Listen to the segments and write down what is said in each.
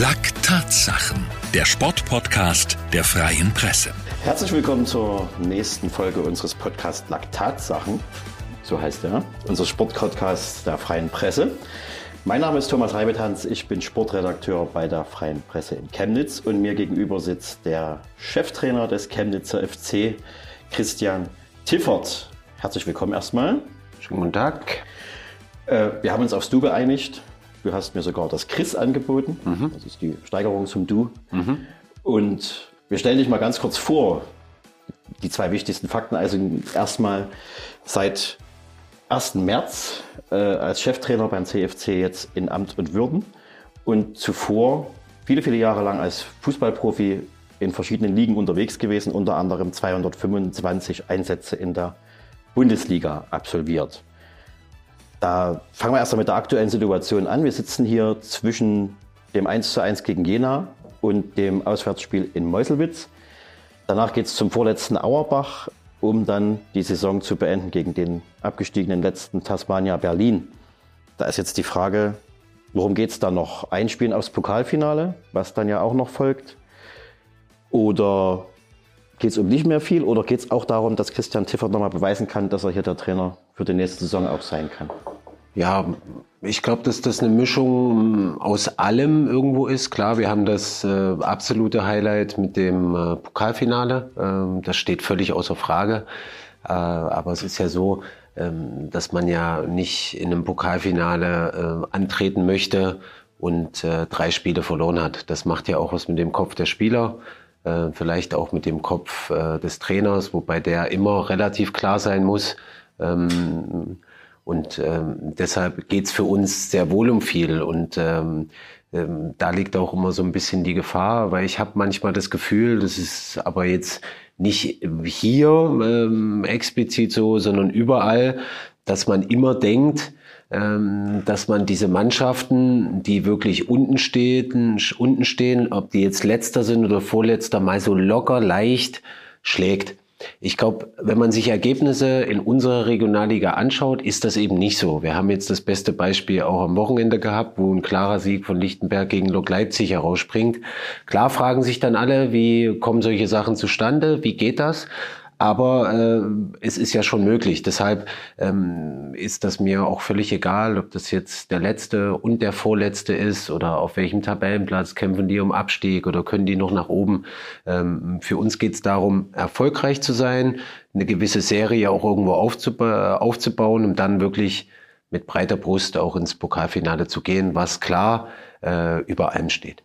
Laktatsachen, der Sportpodcast der Freien Presse. Herzlich willkommen zur nächsten Folge unseres Podcasts Laktatsachen. So heißt er, unser Sportpodcast der Freien Presse. Mein Name ist Thomas Reibetans, ich bin Sportredakteur bei der Freien Presse in Chemnitz und mir gegenüber sitzt der Cheftrainer des Chemnitzer FC, Christian Tiffert. Herzlich willkommen erstmal. Schönen guten Tag. Äh, wir haben uns aufs Du geeinigt. Du hast mir sogar das Chris angeboten. Mhm. Das ist die Steigerung zum Du. Mhm. Und wir stellen dich mal ganz kurz vor. Die zwei wichtigsten Fakten. Also erstmal seit 1. März äh, als Cheftrainer beim CFC jetzt in Amt und Würden. Und zuvor viele, viele Jahre lang als Fußballprofi in verschiedenen Ligen unterwegs gewesen, unter anderem 225 Einsätze in der Bundesliga absolviert. Da fangen wir erst einmal mit der aktuellen Situation an. Wir sitzen hier zwischen dem 1 zu 1 gegen Jena und dem Auswärtsspiel in Meuselwitz. Danach geht es zum vorletzten Auerbach, um dann die Saison zu beenden gegen den abgestiegenen letzten Tasmania Berlin. Da ist jetzt die Frage, worum geht es da noch? Einspielen aufs Pokalfinale, was dann ja auch noch folgt? Oder geht es um nicht mehr viel? Oder geht es auch darum, dass Christian Tiffert nochmal beweisen kann, dass er hier der Trainer für die nächste Saison auch sein kann? Ja, ich glaube, dass das eine Mischung aus allem irgendwo ist. Klar, wir haben das äh, absolute Highlight mit dem äh, Pokalfinale. Ähm, das steht völlig außer Frage. Äh, aber es ist ja so, ähm, dass man ja nicht in einem Pokalfinale äh, antreten möchte und äh, drei Spiele verloren hat. Das macht ja auch was mit dem Kopf der Spieler. Äh, vielleicht auch mit dem Kopf des Trainers, wobei der immer relativ klar sein muss. Ähm, und ähm, deshalb geht's für uns sehr wohl um viel. Und ähm, ähm, da liegt auch immer so ein bisschen die Gefahr, weil ich habe manchmal das Gefühl, das ist aber jetzt nicht hier ähm, explizit so, sondern überall, dass man immer denkt, ähm, dass man diese Mannschaften, die wirklich unten stehen, unten stehen, ob die jetzt letzter sind oder vorletzter, mal so locker leicht schlägt. Ich glaube, wenn man sich Ergebnisse in unserer Regionalliga anschaut, ist das eben nicht so. Wir haben jetzt das beste Beispiel auch am Wochenende gehabt, wo ein klarer Sieg von Lichtenberg gegen Lok Leipzig herausspringt. Klar fragen sich dann alle, wie kommen solche Sachen zustande? Wie geht das? Aber äh, es ist ja schon möglich. Deshalb ähm, ist das mir auch völlig egal, ob das jetzt der letzte und der vorletzte ist oder auf welchem Tabellenplatz kämpfen die um Abstieg oder können die noch nach oben. Ähm, für uns geht es darum, erfolgreich zu sein, eine gewisse Serie auch irgendwo aufzuba aufzubauen, um dann wirklich mit breiter Brust auch ins Pokalfinale zu gehen, was klar äh, über allem steht.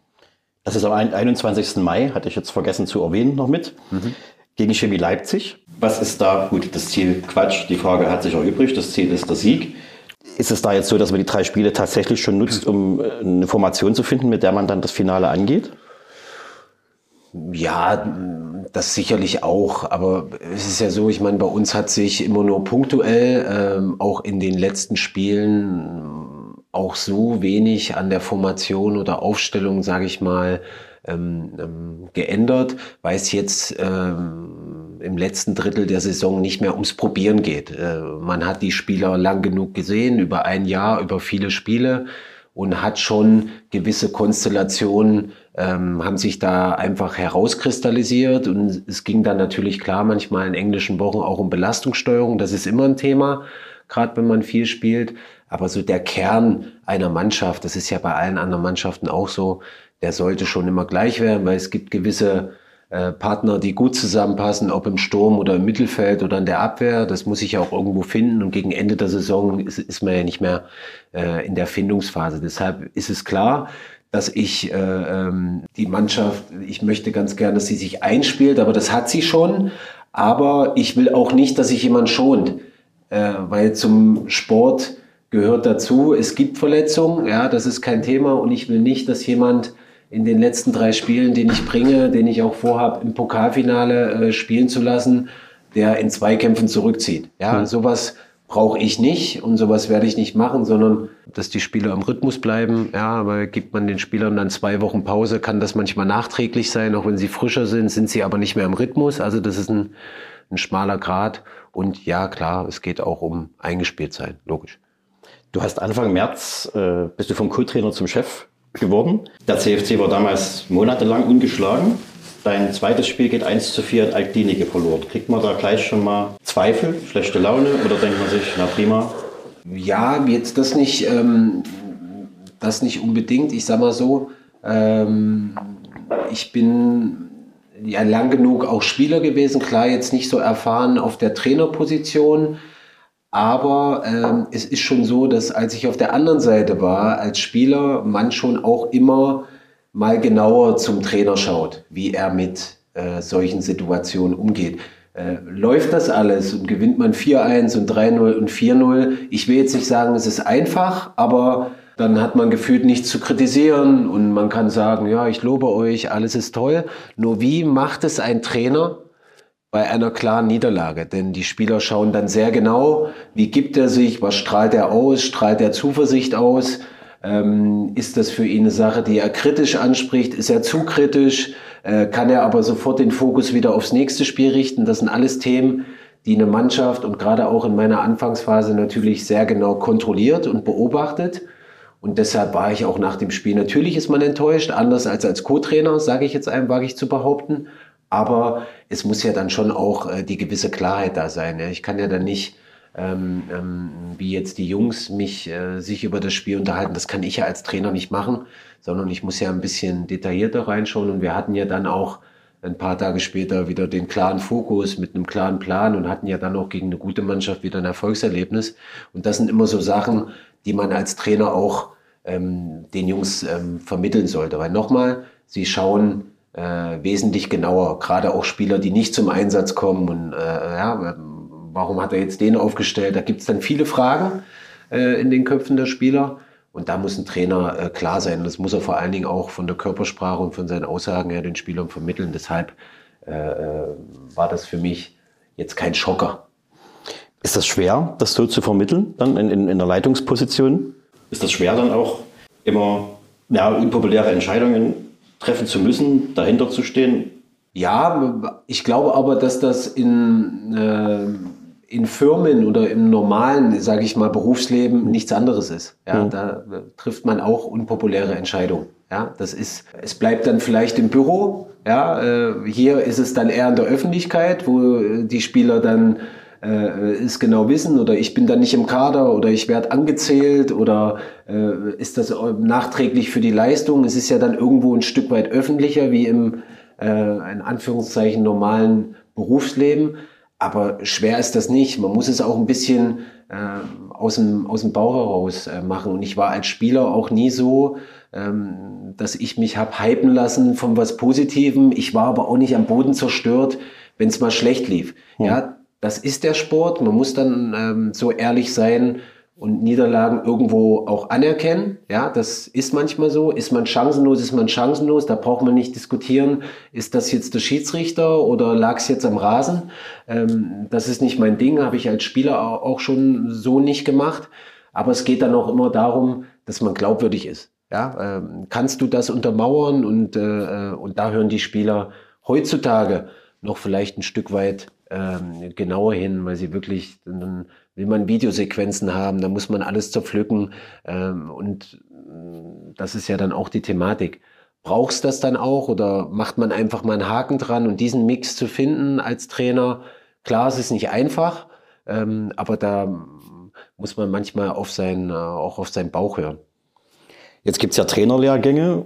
Das ist am 21. Mai, hatte ich jetzt vergessen zu erwähnen noch mit. Mhm gegen Chemie Leipzig. Was ist da? Gut, das Ziel, Quatsch, die Frage hat sich erübrigt. Das Ziel ist der Sieg. Ist es da jetzt so, dass man die drei Spiele tatsächlich schon nutzt, um äh, eine Formation zu finden, mit der man dann das Finale angeht? Ja, das sicherlich auch. Aber es ist ja so, ich meine, bei uns hat sich immer nur punktuell, ähm, auch in den letzten Spielen, auch so wenig an der Formation oder Aufstellung, sage ich mal, ähm, ähm, geändert, weil es jetzt ähm, im letzten Drittel der Saison nicht mehr ums Probieren geht. Äh, man hat die Spieler lang genug gesehen, über ein Jahr, über viele Spiele und hat schon gewisse Konstellationen, ähm, haben sich da einfach herauskristallisiert. Und es ging dann natürlich klar manchmal in englischen Wochen auch um Belastungssteuerung, das ist immer ein Thema, gerade wenn man viel spielt, aber so der Kern einer Mannschaft, das ist ja bei allen anderen Mannschaften auch so, der sollte schon immer gleich werden, weil es gibt gewisse äh, Partner, die gut zusammenpassen, ob im Sturm oder im Mittelfeld oder in der Abwehr. Das muss ich ja auch irgendwo finden. Und gegen Ende der Saison ist, ist man ja nicht mehr äh, in der Findungsphase. Deshalb ist es klar, dass ich äh, ähm, die Mannschaft, ich möchte ganz gerne, dass sie sich einspielt, aber das hat sie schon. Aber ich will auch nicht, dass sich jemand schont, äh, weil zum Sport gehört dazu. Es gibt Verletzungen, ja, das ist kein Thema und ich will nicht, dass jemand in den letzten drei Spielen, den ich bringe, den ich auch vorhabe, im Pokalfinale äh, spielen zu lassen, der in Zweikämpfen zurückzieht. Ja, mhm. sowas brauche ich nicht und sowas werde ich nicht machen, sondern dass die Spieler im Rhythmus bleiben. Ja, aber gibt man den Spielern dann zwei Wochen Pause, kann das manchmal nachträglich sein, auch wenn sie frischer sind, sind sie aber nicht mehr im Rhythmus. Also das ist ein, ein schmaler Grad. Und ja, klar, es geht auch um eingespielt sein, logisch. Du hast Anfang März, äh, bist du vom Co-Trainer zum Chef geworden. Der CFC war damals monatelang ungeschlagen. Dein zweites Spiel geht 1 zu 4 in Altlinike verloren. Kriegt man da gleich schon mal Zweifel, schlechte Laune oder denkt man sich, na prima? Ja, jetzt das nicht, ähm, das nicht unbedingt. Ich sag mal so, ähm, ich bin ja lang genug auch Spieler gewesen, klar jetzt nicht so erfahren auf der Trainerposition, aber ähm, es ist schon so, dass als ich auf der anderen Seite war als Spieler, man schon auch immer mal genauer zum Trainer schaut, wie er mit äh, solchen Situationen umgeht. Äh, läuft das alles und gewinnt man 4-1 und 3-0 und 4-0? Ich will jetzt nicht sagen, es ist einfach, aber dann hat man gefühlt nichts zu kritisieren und man kann sagen, ja, ich lobe euch, alles ist toll. Nur wie macht es ein Trainer bei einer klaren Niederlage? Denn die Spieler schauen dann sehr genau, wie gibt er sich, was strahlt er aus, strahlt er Zuversicht aus? Ähm, ist das für ihn eine Sache, die er kritisch anspricht? Ist er zu kritisch? Äh, kann er aber sofort den Fokus wieder aufs nächste Spiel richten? Das sind alles Themen, die eine Mannschaft und gerade auch in meiner Anfangsphase natürlich sehr genau kontrolliert und beobachtet. Und deshalb war ich auch nach dem Spiel, natürlich ist man enttäuscht, anders als als Co-Trainer, sage ich jetzt einem, wage ich zu behaupten. Aber es muss ja dann schon auch äh, die gewisse Klarheit da sein. Ja. Ich kann ja dann nicht, ähm, ähm, wie jetzt die Jungs, mich äh, sich über das Spiel unterhalten. Das kann ich ja als Trainer nicht machen, sondern ich muss ja ein bisschen detaillierter reinschauen. Und wir hatten ja dann auch ein paar Tage später wieder den klaren Fokus mit einem klaren Plan und hatten ja dann auch gegen eine gute Mannschaft wieder ein Erfolgserlebnis. Und das sind immer so Sachen, die man als Trainer auch ähm, den Jungs ähm, vermitteln sollte. Weil nochmal, sie schauen äh, wesentlich genauer, gerade auch Spieler, die nicht zum Einsatz kommen und äh, ja, warum hat er jetzt den aufgestellt? Da gibt es dann viele Fragen äh, in den Köpfen der Spieler. Und da muss ein Trainer äh, klar sein. Das muss er vor allen Dingen auch von der Körpersprache und von seinen Aussagen her den Spielern vermitteln. Deshalb äh, äh, war das für mich jetzt kein Schocker. Ist das schwer, das so zu vermitteln, dann in, in, in der Leitungsposition? ist das schwer dann auch immer ja, unpopuläre Entscheidungen treffen zu müssen, dahinter zu stehen. Ja, ich glaube aber, dass das in, äh, in Firmen oder im normalen, sage ich mal, Berufsleben nichts anderes ist. Ja, mhm. Da trifft man auch unpopuläre Entscheidungen. Ja, das ist, es bleibt dann vielleicht im Büro. Ja, äh, hier ist es dann eher in der Öffentlichkeit, wo die Spieler dann äh, es genau wissen oder ich bin dann nicht im Kader oder ich werde angezählt oder äh, ist das nachträglich für die Leistung? Es ist ja dann irgendwo ein Stück weit öffentlicher wie im äh, in Anführungszeichen normalen Berufsleben. Aber schwer ist das nicht. Man muss es auch ein bisschen äh, aus, dem, aus dem Bauch heraus äh, machen. Und ich war als Spieler auch nie so, ähm, dass ich mich habe hypen lassen von was Positivem. Ich war aber auch nicht am Boden zerstört, wenn es mal schlecht lief. Ja. ja, das ist der Sport. Man muss dann ähm, so ehrlich sein und Niederlagen irgendwo auch anerkennen. Ja, das ist manchmal so. Ist man chancenlos, ist man chancenlos. Da braucht man nicht diskutieren, ist das jetzt der Schiedsrichter oder lag es jetzt am Rasen. Ähm, das ist nicht mein Ding, habe ich als Spieler auch schon so nicht gemacht. Aber es geht dann auch immer darum, dass man glaubwürdig ist. Ja, ähm, kannst du das untermauern? Und, äh, äh und da hören die Spieler heutzutage noch vielleicht ein Stück weit ähm, genauer hin, weil sie wirklich, dann will man Videosequenzen haben, da muss man alles zerpflücken ähm, und äh, das ist ja dann auch die Thematik. Brauchst das dann auch oder macht man einfach mal einen Haken dran und diesen Mix zu finden als Trainer? Klar, es ist nicht einfach, ähm, aber da muss man manchmal auf sein, äh, auch auf seinen Bauch hören. Jetzt gibt's ja Trainerlehrgänge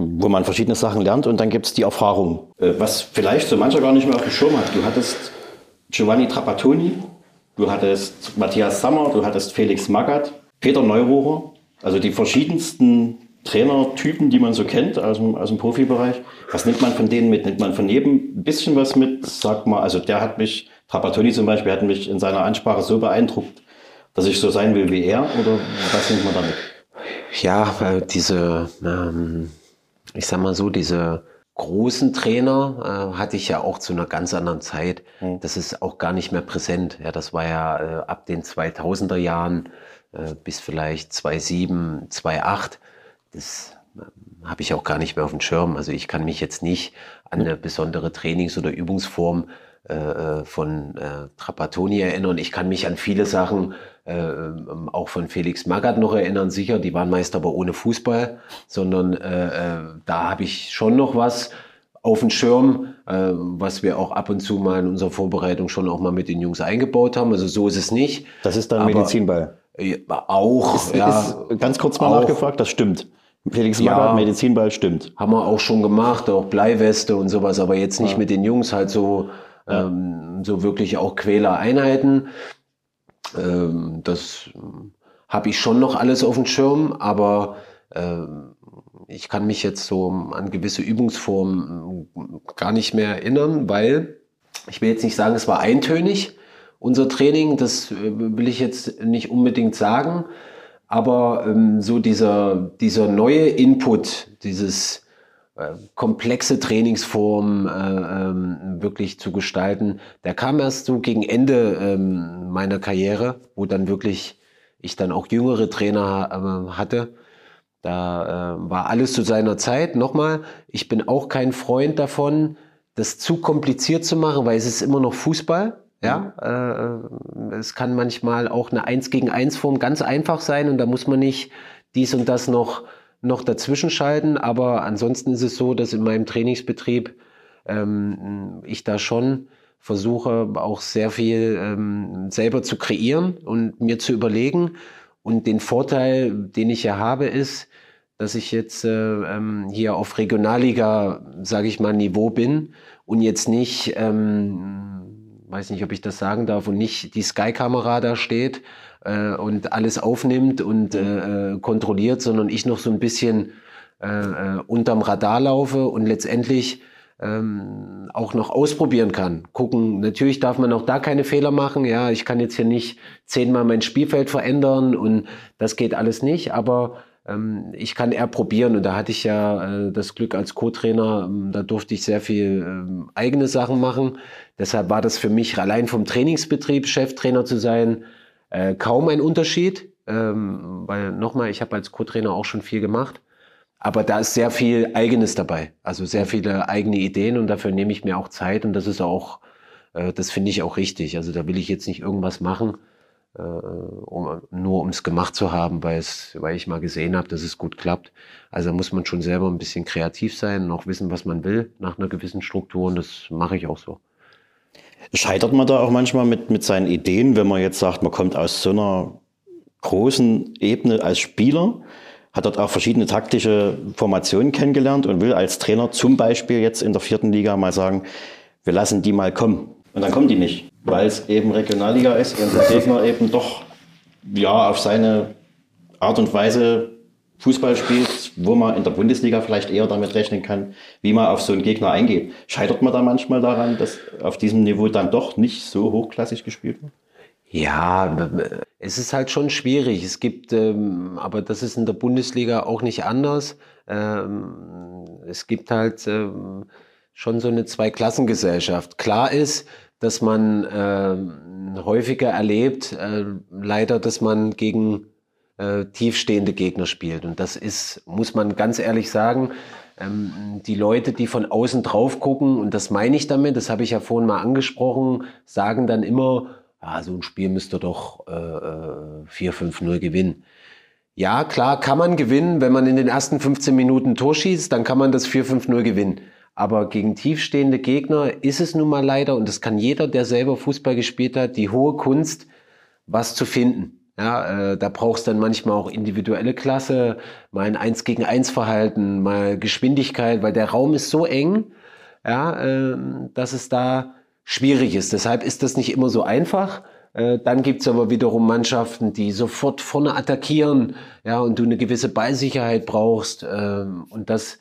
wo man verschiedene Sachen lernt und dann gibt es die Erfahrung. Äh, was vielleicht so mancher gar nicht mehr auf dem Schirm hat. Du hattest Giovanni Trapattoni, du hattest Matthias Sammer, du hattest Felix Magath, Peter Neururer, also die verschiedensten Trainertypen, die man so kennt aus dem, aus dem Profibereich. Was nimmt man von denen mit? Nimmt man von jedem ein bisschen was mit? Sag mal, also der hat mich, Trapattoni zum Beispiel, hat mich in seiner Ansprache so beeindruckt, dass ich so sein will wie er oder was nimmt man damit? Ja, äh, diese ähm, ich sag mal so, diese großen Trainer äh, hatte ich ja auch zu einer ganz anderen Zeit. Mhm. Das ist auch gar nicht mehr präsent. Ja, das war ja äh, ab den 2000er Jahren äh, bis vielleicht 2007, 2008. Das äh, habe ich auch gar nicht mehr auf dem Schirm. Also ich kann mich jetzt nicht an eine besondere Trainings- oder Übungsform äh, äh, von Trapattoni erinnern. Ich kann mich an viele Sachen äh, auch von Felix Magath noch erinnern, sicher, die waren meist aber ohne Fußball, sondern äh, äh, da habe ich schon noch was auf dem Schirm, äh, was wir auch ab und zu mal in unserer Vorbereitung schon auch mal mit den Jungs eingebaut haben. Also so ist es nicht. Das ist dann aber, Medizinball. Auch. Ist, ja, ist ganz kurz mal auch, nachgefragt, das stimmt. Felix Magath, ja, Medizinball stimmt. Haben wir auch schon gemacht, auch Bleiweste und sowas, aber jetzt nicht ja. mit den Jungs, halt so, ähm, so wirklich auch Quälereinheiten. Ähm, das habe ich schon noch alles auf dem Schirm, aber äh, ich kann mich jetzt so an gewisse Übungsformen gar nicht mehr erinnern, weil ich will jetzt nicht sagen, es war eintönig, unser Training, das äh, will ich jetzt nicht unbedingt sagen, aber ähm, so dieser, dieser neue Input, dieses komplexe Trainingsform äh, ähm, wirklich zu gestalten. Der kam erst so gegen Ende ähm, meiner Karriere, wo dann wirklich ich dann auch jüngere Trainer äh, hatte. Da äh, war alles zu seiner Zeit. Nochmal, ich bin auch kein Freund davon, das zu kompliziert zu machen, weil es ist immer noch Fußball. Ja, mhm. äh, es kann manchmal auch eine Eins gegen eins Form ganz einfach sein und da muss man nicht dies und das noch noch dazwischen schalten, aber ansonsten ist es so, dass in meinem Trainingsbetrieb ähm, ich da schon versuche, auch sehr viel ähm, selber zu kreieren und mir zu überlegen. Und den Vorteil, den ich ja habe, ist, dass ich jetzt äh, ähm, hier auf Regionalliga, sage ich mal, Niveau bin und jetzt nicht, ähm, weiß nicht, ob ich das sagen darf, und nicht die Sky-Kamera da steht äh, und alles aufnimmt und äh, äh, kontrolliert, sondern ich noch so ein bisschen äh, äh, unterm Radar laufe und letztendlich ähm, auch noch ausprobieren kann. Gucken, natürlich darf man auch da keine Fehler machen. Ja, ich kann jetzt hier nicht zehnmal mein Spielfeld verändern und das geht alles nicht, aber ähm, ich kann eher probieren und da hatte ich ja äh, das Glück als Co-Trainer, ähm, da durfte ich sehr viel ähm, eigene Sachen machen. Deshalb war das für mich allein vom Trainingsbetrieb Cheftrainer zu sein, äh, kaum ein Unterschied, ähm, weil nochmal, ich habe als Co-Trainer auch schon viel gemacht. Aber da ist sehr viel Eigenes dabei, also sehr viele eigene Ideen und dafür nehme ich mir auch Zeit und das ist auch, äh, das finde ich auch richtig. Also da will ich jetzt nicht irgendwas machen, äh, um, nur um es gemacht zu haben, weil, weil ich mal gesehen habe, dass es gut klappt. Also muss man schon selber ein bisschen kreativ sein und auch wissen, was man will nach einer gewissen Struktur und das mache ich auch so. Scheitert man da auch manchmal mit, mit seinen Ideen, wenn man jetzt sagt, man kommt aus so einer großen Ebene als Spieler, hat dort auch verschiedene taktische Formationen kennengelernt und will als Trainer zum Beispiel jetzt in der vierten Liga mal sagen, wir lassen die mal kommen. Und dann kommen die nicht, weil es eben Regionalliga ist und der Gegner eben doch ja auf seine Art und Weise Fußball spielt, wo man in der Bundesliga vielleicht eher damit rechnen kann, wie man auf so einen Gegner eingeht. Scheitert man da manchmal daran, dass auf diesem Niveau dann doch nicht so hochklassig gespielt wird? Ja, es ist halt schon schwierig. Es gibt, ähm, aber das ist in der Bundesliga auch nicht anders. Ähm, es gibt halt ähm, schon so eine Zweiklassengesellschaft. Klar ist, dass man ähm, häufiger erlebt, äh, leider, dass man gegen äh, tiefstehende Gegner spielt. Und das ist, muss man ganz ehrlich sagen, ähm, die Leute, die von außen drauf gucken, und das meine ich damit, das habe ich ja vorhin mal angesprochen, sagen dann immer, ah, so ein Spiel müsste doch äh, 4-5-0 äh, gewinnen. Ja, klar, kann man gewinnen, wenn man in den ersten 15 Minuten Tor schießt, dann kann man das 4-5-0 gewinnen. Aber gegen tiefstehende Gegner ist es nun mal leider, und das kann jeder, der selber Fußball gespielt hat, die hohe Kunst, was zu finden. Ja, äh, da brauchst dann manchmal auch individuelle Klasse, mal ein Eins gegen Eins Verhalten, mal Geschwindigkeit, weil der Raum ist so eng, ja, äh, dass es da schwierig ist. Deshalb ist das nicht immer so einfach. Äh, dann gibt's aber wiederum Mannschaften, die sofort vorne attackieren, ja, und du eine gewisse Ballsicherheit brauchst. Äh, und das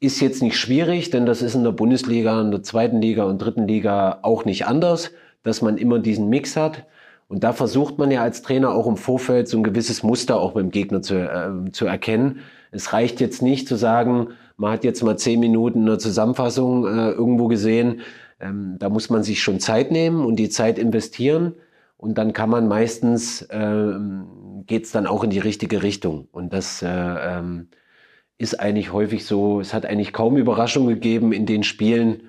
ist jetzt nicht schwierig, denn das ist in der Bundesliga, in der zweiten Liga und dritten Liga auch nicht anders, dass man immer diesen Mix hat. Und da versucht man ja als Trainer auch im Vorfeld so ein gewisses Muster auch beim Gegner zu, äh, zu erkennen. Es reicht jetzt nicht zu sagen, man hat jetzt mal zehn Minuten eine Zusammenfassung äh, irgendwo gesehen. Ähm, da muss man sich schon Zeit nehmen und die Zeit investieren. Und dann kann man meistens, äh, geht es dann auch in die richtige Richtung. Und das äh, ähm, ist eigentlich häufig so, es hat eigentlich kaum Überraschungen gegeben in den Spielen,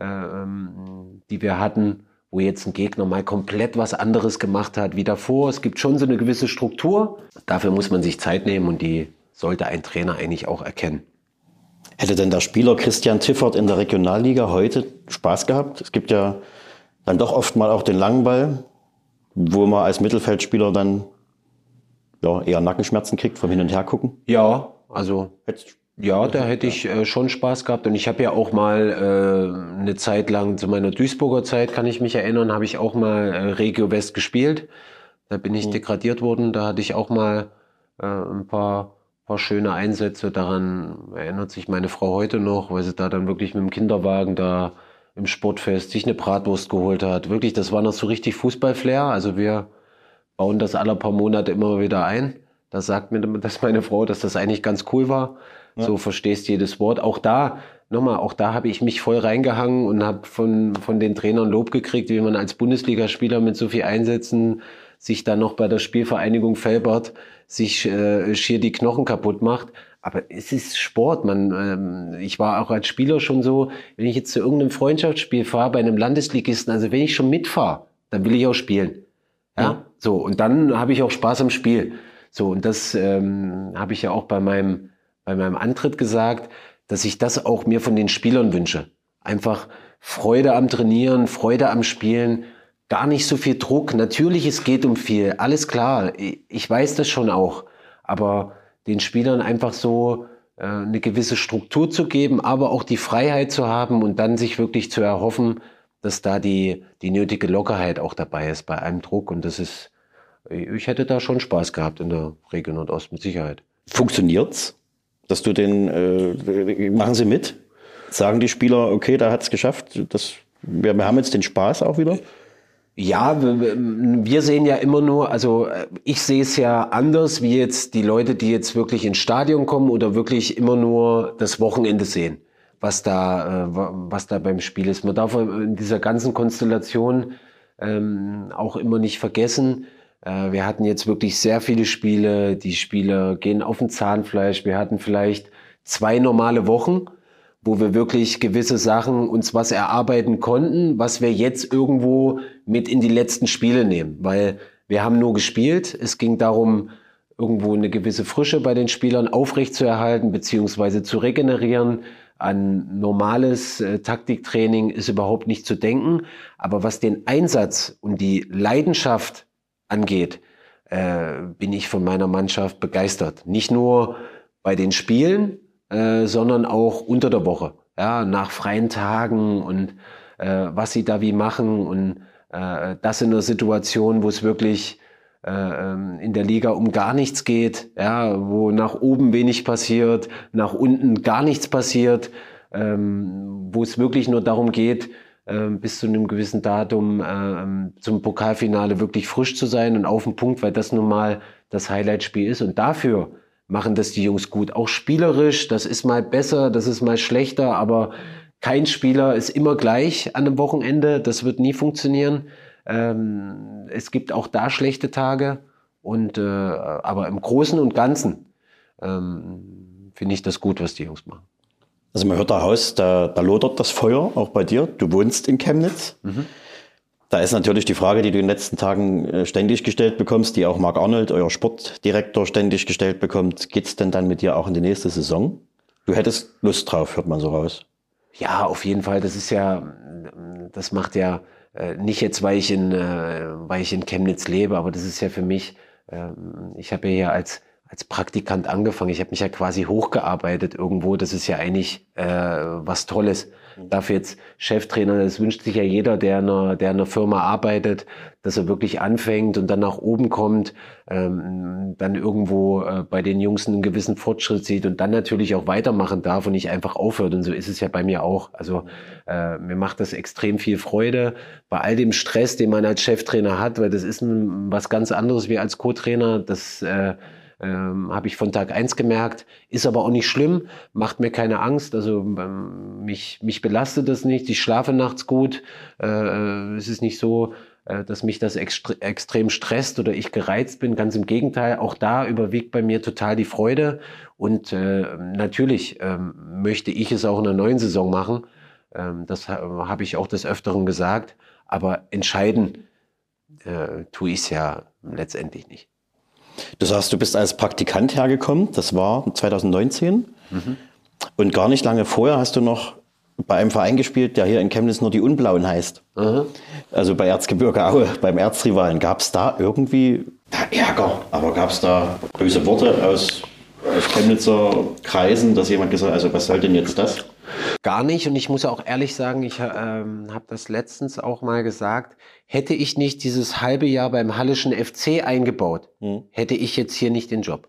äh, ähm, die wir hatten wo jetzt ein Gegner mal komplett was anderes gemacht hat wie davor. Es gibt schon so eine gewisse Struktur. Dafür muss man sich Zeit nehmen und die sollte ein Trainer eigentlich auch erkennen. Hätte denn der Spieler Christian Tiffert in der Regionalliga heute Spaß gehabt? Es gibt ja dann doch oft mal auch den langen Ball, wo man als Mittelfeldspieler dann ja, eher Nackenschmerzen kriegt vom Hin- und Hergucken. Ja, also ja, da hätte ich äh, schon Spaß gehabt. Und ich habe ja auch mal äh, eine Zeit lang, zu meiner Duisburger Zeit, kann ich mich erinnern, habe ich auch mal äh, Regio West gespielt. Da bin ich mhm. degradiert worden. Da hatte ich auch mal äh, ein paar, paar schöne Einsätze. Daran erinnert sich meine Frau heute noch, weil sie da dann wirklich mit dem Kinderwagen da im Sportfest sich eine Bratwurst geholt hat. Wirklich, das war noch so richtig Fußballflair. Also wir bauen das alle paar Monate immer wieder ein. Da sagt mir das meine Frau, dass das eigentlich ganz cool war. Ja. So verstehst jedes Wort. Auch da, nochmal, auch da habe ich mich voll reingehangen und habe von, von den Trainern Lob gekriegt, wie man als Bundesligaspieler mit so viel Einsätzen sich dann noch bei der Spielvereinigung Felbert sich äh, schier die Knochen kaputt macht. Aber es ist Sport. Man, ähm, ich war auch als Spieler schon so, wenn ich jetzt zu irgendeinem Freundschaftsspiel fahre bei einem Landesligisten, also wenn ich schon mitfahre, dann will ich auch spielen. Ja, ja. so und dann habe ich auch Spaß am Spiel. So und das ähm, habe ich ja auch bei meinem bei meinem Antritt gesagt, dass ich das auch mir von den Spielern wünsche. Einfach Freude am Trainieren, Freude am Spielen, gar nicht so viel Druck. Natürlich, es geht um viel, alles klar. Ich weiß das schon auch, aber den Spielern einfach so äh, eine gewisse Struktur zu geben, aber auch die Freiheit zu haben und dann sich wirklich zu erhoffen, dass da die, die nötige Lockerheit auch dabei ist bei einem Druck. Und das ist, ich hätte da schon Spaß gehabt in der Region Nordost mit Sicherheit. Funktioniert's? Dass du den, äh, machen sie mit? Sagen die Spieler, okay, da hat's geschafft, das, wir, wir haben jetzt den Spaß auch wieder? Ja, wir sehen ja immer nur, also äh, ich sehe es ja anders wie jetzt die Leute, die jetzt wirklich ins Stadion kommen oder wirklich immer nur das Wochenende sehen, was da, äh, was da beim Spiel ist. Man darf in dieser ganzen Konstellation ähm, auch immer nicht vergessen, wir hatten jetzt wirklich sehr viele Spiele, die Spiele gehen auf den Zahnfleisch. Wir hatten vielleicht zwei normale Wochen wo wir wirklich gewisse Sachen uns was erarbeiten konnten, was wir jetzt irgendwo mit in die letzten Spiele nehmen, weil wir haben nur gespielt. Es ging darum, irgendwo eine gewisse Frische bei den Spielern aufrechtzuerhalten beziehungsweise zu regenerieren. An normales äh, Taktiktraining ist überhaupt nicht zu denken. Aber was den Einsatz und die Leidenschaft angeht, äh, bin ich von meiner Mannschaft begeistert. Nicht nur bei den Spielen, äh, sondern auch unter der Woche, ja, nach freien Tagen und äh, was sie da wie machen und äh, das in einer Situation, wo es wirklich äh, ähm, in der Liga um gar nichts geht, ja, wo nach oben wenig passiert, nach unten gar nichts passiert, ähm, wo es wirklich nur darum geht, äh, bis zu einem gewissen Datum äh, zum Pokalfinale wirklich frisch zu sein und auf dem Punkt, weil das nun mal das Highlightspiel ist. Und dafür machen das die Jungs gut. Auch spielerisch, das ist mal besser, das ist mal schlechter, aber kein Spieler ist immer gleich an einem Wochenende. Das wird nie funktionieren. Ähm, es gibt auch da schlechte Tage. Und, äh, aber im Großen und Ganzen ähm, finde ich das gut, was die Jungs machen. Also man hört da raus, da, da lodert das Feuer, auch bei dir. Du wohnst in Chemnitz. Mhm. Da ist natürlich die Frage, die du in den letzten Tagen äh, ständig gestellt bekommst, die auch Marc Arnold, euer Sportdirektor, ständig gestellt bekommt. Geht's denn dann mit dir auch in die nächste Saison? Du hättest Lust drauf, hört man so raus. Ja, auf jeden Fall. Das ist ja, das macht ja äh, nicht jetzt, weil ich in, äh, weil ich in Chemnitz lebe, aber das ist ja für mich, ähm, ich habe ja hier als als Praktikant angefangen. Ich habe mich ja quasi hochgearbeitet irgendwo. Das ist ja eigentlich äh, was Tolles. Mhm. Dafür jetzt Cheftrainer, das wünscht sich ja jeder, der in einer, der in einer Firma arbeitet, dass er wirklich anfängt und dann nach oben kommt, ähm, dann irgendwo äh, bei den Jungs einen gewissen Fortschritt sieht und dann natürlich auch weitermachen darf und nicht einfach aufhört. Und so ist es ja bei mir auch. Also äh, mir macht das extrem viel Freude bei all dem Stress, den man als Cheftrainer hat, weil das ist ein, was ganz anderes wie als Co-Trainer. Das äh, ähm, Habe ich von Tag eins gemerkt, ist aber auch nicht schlimm, macht mir keine Angst. Also ähm, mich, mich belastet das nicht. Ich schlafe nachts gut. Äh, äh, es ist nicht so, äh, dass mich das extre extrem stresst oder ich gereizt bin. Ganz im Gegenteil, auch da überwiegt bei mir total die Freude. Und äh, natürlich ähm, möchte ich es auch in der neuen Saison machen. Ähm, das habe ich auch des Öfteren gesagt. Aber entscheiden äh, tue ich es ja letztendlich nicht. Du sagst, du bist als Praktikant hergekommen, das war 2019. Mhm. Und gar nicht lange vorher hast du noch bei einem Verein gespielt, der hier in Chemnitz nur die Unblauen heißt. Mhm. Also bei Erzgebirge Aue, beim Erzrivalen. Gab es da irgendwie Ärger? Aber gab es da böse Worte aus, aus Chemnitzer Kreisen, dass jemand gesagt hat, also was soll denn jetzt das? Gar nicht. Und ich muss auch ehrlich sagen, ich ähm, habe das letztens auch mal gesagt, hätte ich nicht dieses halbe Jahr beim Hallischen FC eingebaut, mhm. hätte ich jetzt hier nicht den Job.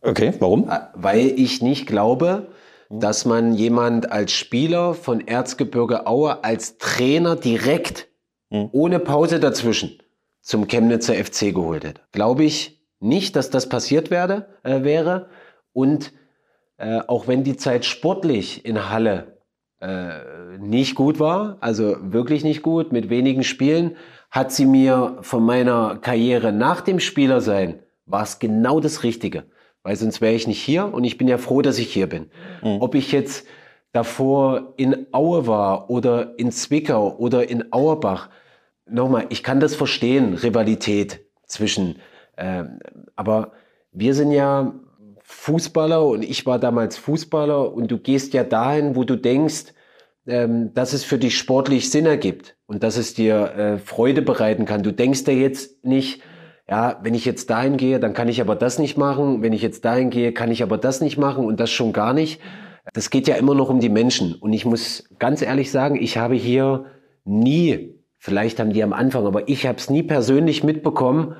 Okay, warum? Äh, weil ich nicht glaube, hm. dass man jemand als Spieler von Erzgebirge Aue als Trainer direkt mhm. ohne Pause dazwischen zum Chemnitzer FC geholt hätte. Glaube ich nicht, dass das passiert werde, äh, wäre. Und äh, auch wenn die Zeit sportlich in Halle äh, nicht gut war, also wirklich nicht gut, mit wenigen Spielen, hat sie mir von meiner Karriere nach dem Spielersein, war es genau das Richtige. Weil sonst wäre ich nicht hier und ich bin ja froh, dass ich hier bin. Mhm. Ob ich jetzt davor in Aue war oder in Zwickau oder in Auerbach, nochmal, ich kann das verstehen, Rivalität zwischen, äh, aber wir sind ja Fußballer und ich war damals Fußballer und du gehst ja dahin, wo du denkst, ähm, dass es für dich sportlich Sinn ergibt und dass es dir äh, Freude bereiten kann. Du denkst ja jetzt nicht, ja, wenn ich jetzt dahin gehe, dann kann ich aber das nicht machen. Wenn ich jetzt dahin gehe, kann ich aber das nicht machen und das schon gar nicht. Das geht ja immer noch um die Menschen. Und ich muss ganz ehrlich sagen, ich habe hier nie, vielleicht haben die am Anfang, aber ich habe es nie persönlich mitbekommen,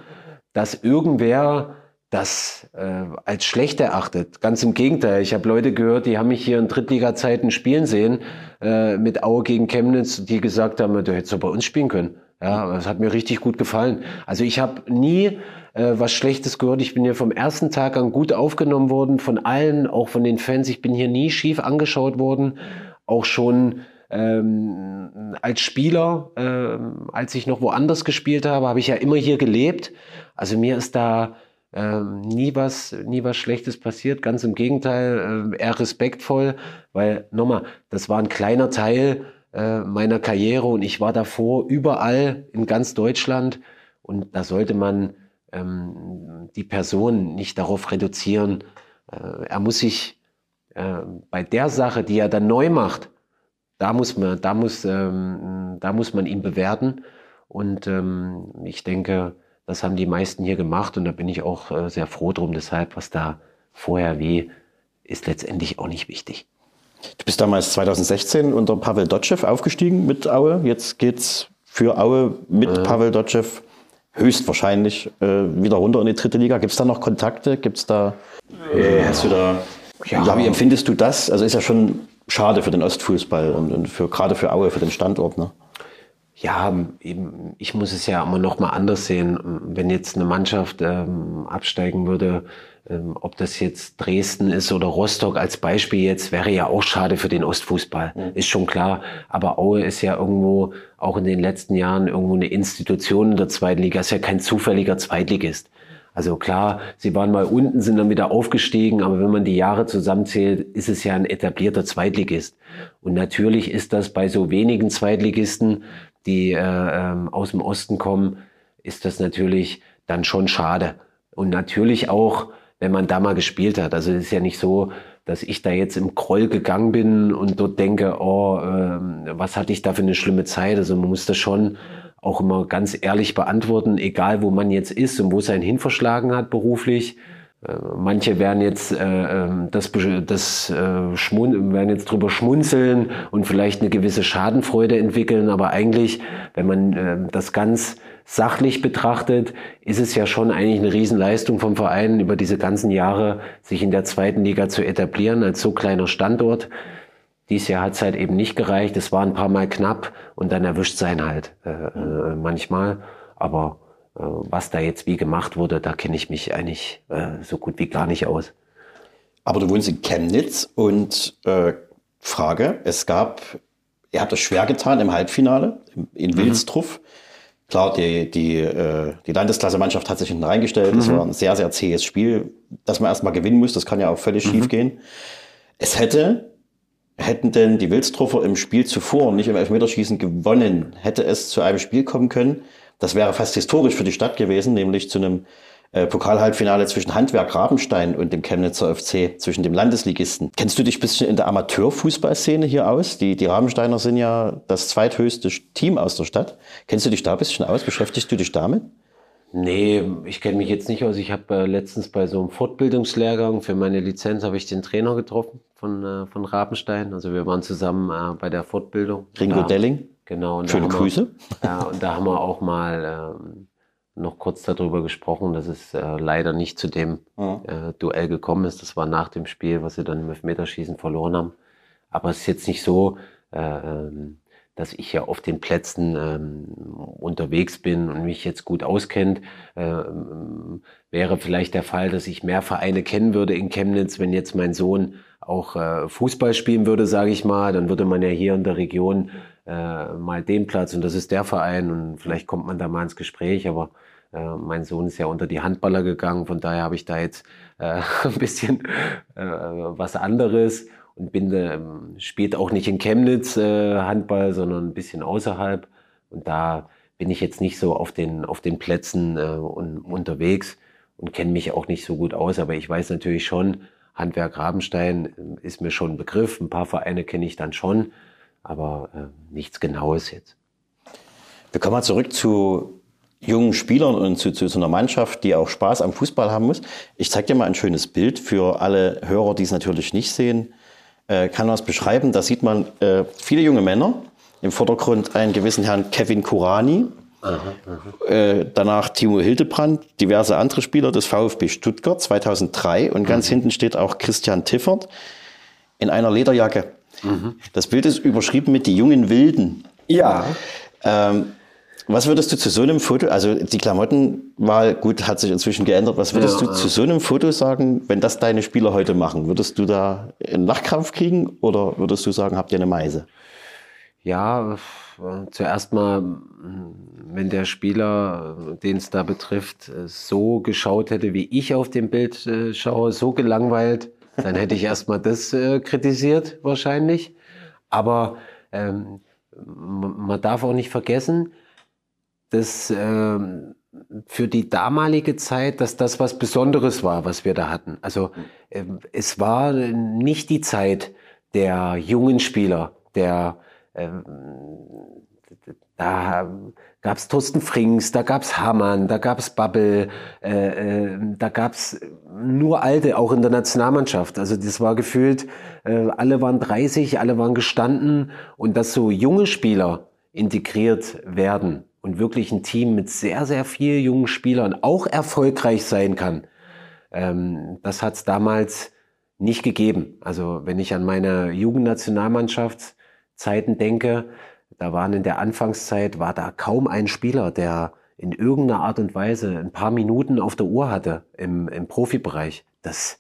dass irgendwer das äh, als schlecht erachtet. Ganz im Gegenteil. Ich habe Leute gehört, die haben mich hier in Drittliga-Zeiten spielen sehen äh, mit Aue gegen Chemnitz, die gesagt haben, du hättest doch bei uns spielen können. Ja, das hat mir richtig gut gefallen. Also ich habe nie äh, was Schlechtes gehört. Ich bin hier vom ersten Tag an gut aufgenommen worden von allen, auch von den Fans. Ich bin hier nie schief angeschaut worden. Auch schon ähm, als Spieler, ähm, als ich noch woanders gespielt habe, habe ich ja immer hier gelebt. Also mir ist da ähm, nie was, nie was Schlechtes passiert. Ganz im Gegenteil, äh, eher respektvoll, weil nochmal, das war ein kleiner Teil äh, meiner Karriere und ich war davor überall in ganz Deutschland und da sollte man ähm, die Person nicht darauf reduzieren. Äh, er muss sich äh, bei der Sache, die er dann neu macht, da muss man, da muss, ähm, da muss man ihn bewerten und ähm, ich denke, das haben die meisten hier gemacht und da bin ich auch äh, sehr froh drum. Deshalb, was da vorher wie, ist letztendlich auch nicht wichtig. Du bist damals 2016 unter Pavel Dotschew aufgestiegen mit Aue. Jetzt geht's für Aue mit äh. Pavel Dotschew höchstwahrscheinlich äh, wieder runter in die dritte Liga. Gibt es da noch Kontakte? Gibt's da, äh, hast du da, ja. ja. wie empfindest du das? Also ist ja schon schade für den Ostfußball und, und für, gerade für Aue, für den Standort. Ne? Ja, eben, ich muss es ja immer noch mal anders sehen. Wenn jetzt eine Mannschaft ähm, absteigen würde, ähm, ob das jetzt Dresden ist oder Rostock als Beispiel jetzt, wäre ja auch schade für den Ostfußball. Mhm. Ist schon klar. Aber Aue ist ja irgendwo, auch in den letzten Jahren, irgendwo eine Institution in der zweiten Liga. Ist ja kein zufälliger Zweitligist. Also klar, sie waren mal unten, sind dann wieder aufgestiegen, aber wenn man die Jahre zusammenzählt, ist es ja ein etablierter Zweitligist. Und natürlich ist das bei so wenigen Zweitligisten die äh, ähm, aus dem Osten kommen, ist das natürlich dann schon schade. Und natürlich auch, wenn man da mal gespielt hat. Also es ist ja nicht so, dass ich da jetzt im Kroll gegangen bin und dort denke, oh, äh, was hatte ich da für eine schlimme Zeit. Also man muss das schon auch immer ganz ehrlich beantworten, egal wo man jetzt ist und wo es einen hinverschlagen hat beruflich. Manche werden jetzt äh, ähm, das, das äh, schmun werden jetzt drüber schmunzeln und vielleicht eine gewisse Schadenfreude entwickeln, aber eigentlich, wenn man äh, das ganz sachlich betrachtet, ist es ja schon eigentlich eine Riesenleistung vom Verein, über diese ganzen Jahre sich in der zweiten Liga zu etablieren als so kleiner Standort. Dies Jahr hat es halt eben nicht gereicht. Es war ein paar Mal knapp und dann erwischt sein halt äh, äh, manchmal. Aber was da jetzt wie gemacht wurde, da kenne ich mich eigentlich äh, so gut wie gar nicht aus. Aber du wohnst in Chemnitz und äh, Frage, es gab, ihr habt es schwer getan im Halbfinale in mhm. Wilstruff. Klar, die, die, äh, die Landesklasse-Mannschaft hat sich hinten reingestellt. Mhm. Das war ein sehr, sehr zähes Spiel, das man erstmal gewinnen muss. Das kann ja auch völlig mhm. schief gehen. Es hätte Hätten denn die Wilstruffer im Spiel zuvor nicht im Elfmeterschießen gewonnen, hätte es zu einem Spiel kommen können. Das wäre fast historisch für die Stadt gewesen, nämlich zu einem äh, Pokalhalbfinale zwischen Handwerk Rabenstein und dem Chemnitzer FC, zwischen dem Landesligisten. Kennst du dich ein bisschen in der Amateurfußballszene hier aus? Die, die Rabensteiner sind ja das zweithöchste Team aus der Stadt. Kennst du dich da ein bisschen aus? Beschäftigst du dich damit? Nee, ich kenne mich jetzt nicht aus. Ich habe äh, letztens bei so einem Fortbildungslehrgang für meine Lizenz habe ich den Trainer getroffen von, äh, von Rabenstein. Also wir waren zusammen äh, bei der Fortbildung. Ringo da, Delling. Genau. Schöne Grüße. Wir, ja, und da haben wir auch mal ähm, noch kurz darüber gesprochen, dass es äh, leider nicht zu dem mhm. äh, Duell gekommen ist. Das war nach dem Spiel, was sie dann im Elfmeterschießen verloren haben. Aber es ist jetzt nicht so, äh, ähm, dass ich ja auf den Plätzen ähm, unterwegs bin und mich jetzt gut auskennt. Ähm, wäre vielleicht der Fall, dass ich mehr Vereine kennen würde in Chemnitz, wenn jetzt mein Sohn auch äh, Fußball spielen würde, sage ich mal, dann würde man ja hier in der Region äh, mal den Platz und das ist der Verein und vielleicht kommt man da mal ins Gespräch, aber äh, mein Sohn ist ja unter die Handballer gegangen, von daher habe ich da jetzt äh, ein bisschen äh, was anderes und bin ähm, spielt auch nicht in Chemnitz äh, Handball, sondern ein bisschen außerhalb und da bin ich jetzt nicht so auf den auf den Plätzen äh, un, unterwegs und kenne mich auch nicht so gut aus, aber ich weiß natürlich schon, Handwerk Rabenstein äh, ist mir schon ein Begriff, ein paar Vereine kenne ich dann schon, aber äh, nichts Genaues jetzt. Wir kommen mal zurück zu jungen Spielern und zu, zu so einer Mannschaft, die auch Spaß am Fußball haben muss. Ich zeige dir mal ein schönes Bild für alle Hörer, die es natürlich nicht sehen. Äh, kann was beschreiben. Da sieht man äh, viele junge Männer. Im Vordergrund einen gewissen Herrn Kevin Kurani. Aha, aha. Äh, danach Timo Hildebrand, diverse andere Spieler des VfB Stuttgart 2003 und ganz mhm. hinten steht auch Christian Tiffert in einer Lederjacke. Mhm. Das Bild ist überschrieben mit die jungen Wilden. Ja. Ähm, was würdest du zu so einem Foto, also die Klamottenwahl, gut, hat sich inzwischen geändert. Was würdest ja, du zu so einem Foto sagen, wenn das deine Spieler heute machen? Würdest du da einen Lachkrampf kriegen oder würdest du sagen, habt ihr eine Meise? Ja, zuerst mal, wenn der Spieler, den es da betrifft, so geschaut hätte, wie ich auf dem Bild äh, schaue, so gelangweilt, dann hätte ich erst mal das äh, kritisiert wahrscheinlich. Aber ähm, man darf auch nicht vergessen, dass äh, für die damalige Zeit, dass das was Besonderes war, was wir da hatten. Also äh, es war nicht die Zeit der jungen Spieler, der äh, da gab es Thorsten Frings, da gab es Hamann, da gab es Babbel, äh, äh, da gab es nur Alte, auch in der Nationalmannschaft. Also das war gefühlt, äh, alle waren 30, alle waren gestanden und dass so junge Spieler integriert werden und wirklich ein Team mit sehr, sehr vielen jungen Spielern auch erfolgreich sein kann, ähm, das hat es damals nicht gegeben. Also wenn ich an meine Jugendnationalmannschaftszeiten denke, da waren in der Anfangszeit, war da kaum ein Spieler, der in irgendeiner Art und Weise ein paar Minuten auf der Uhr hatte im, im Profibereich. Das,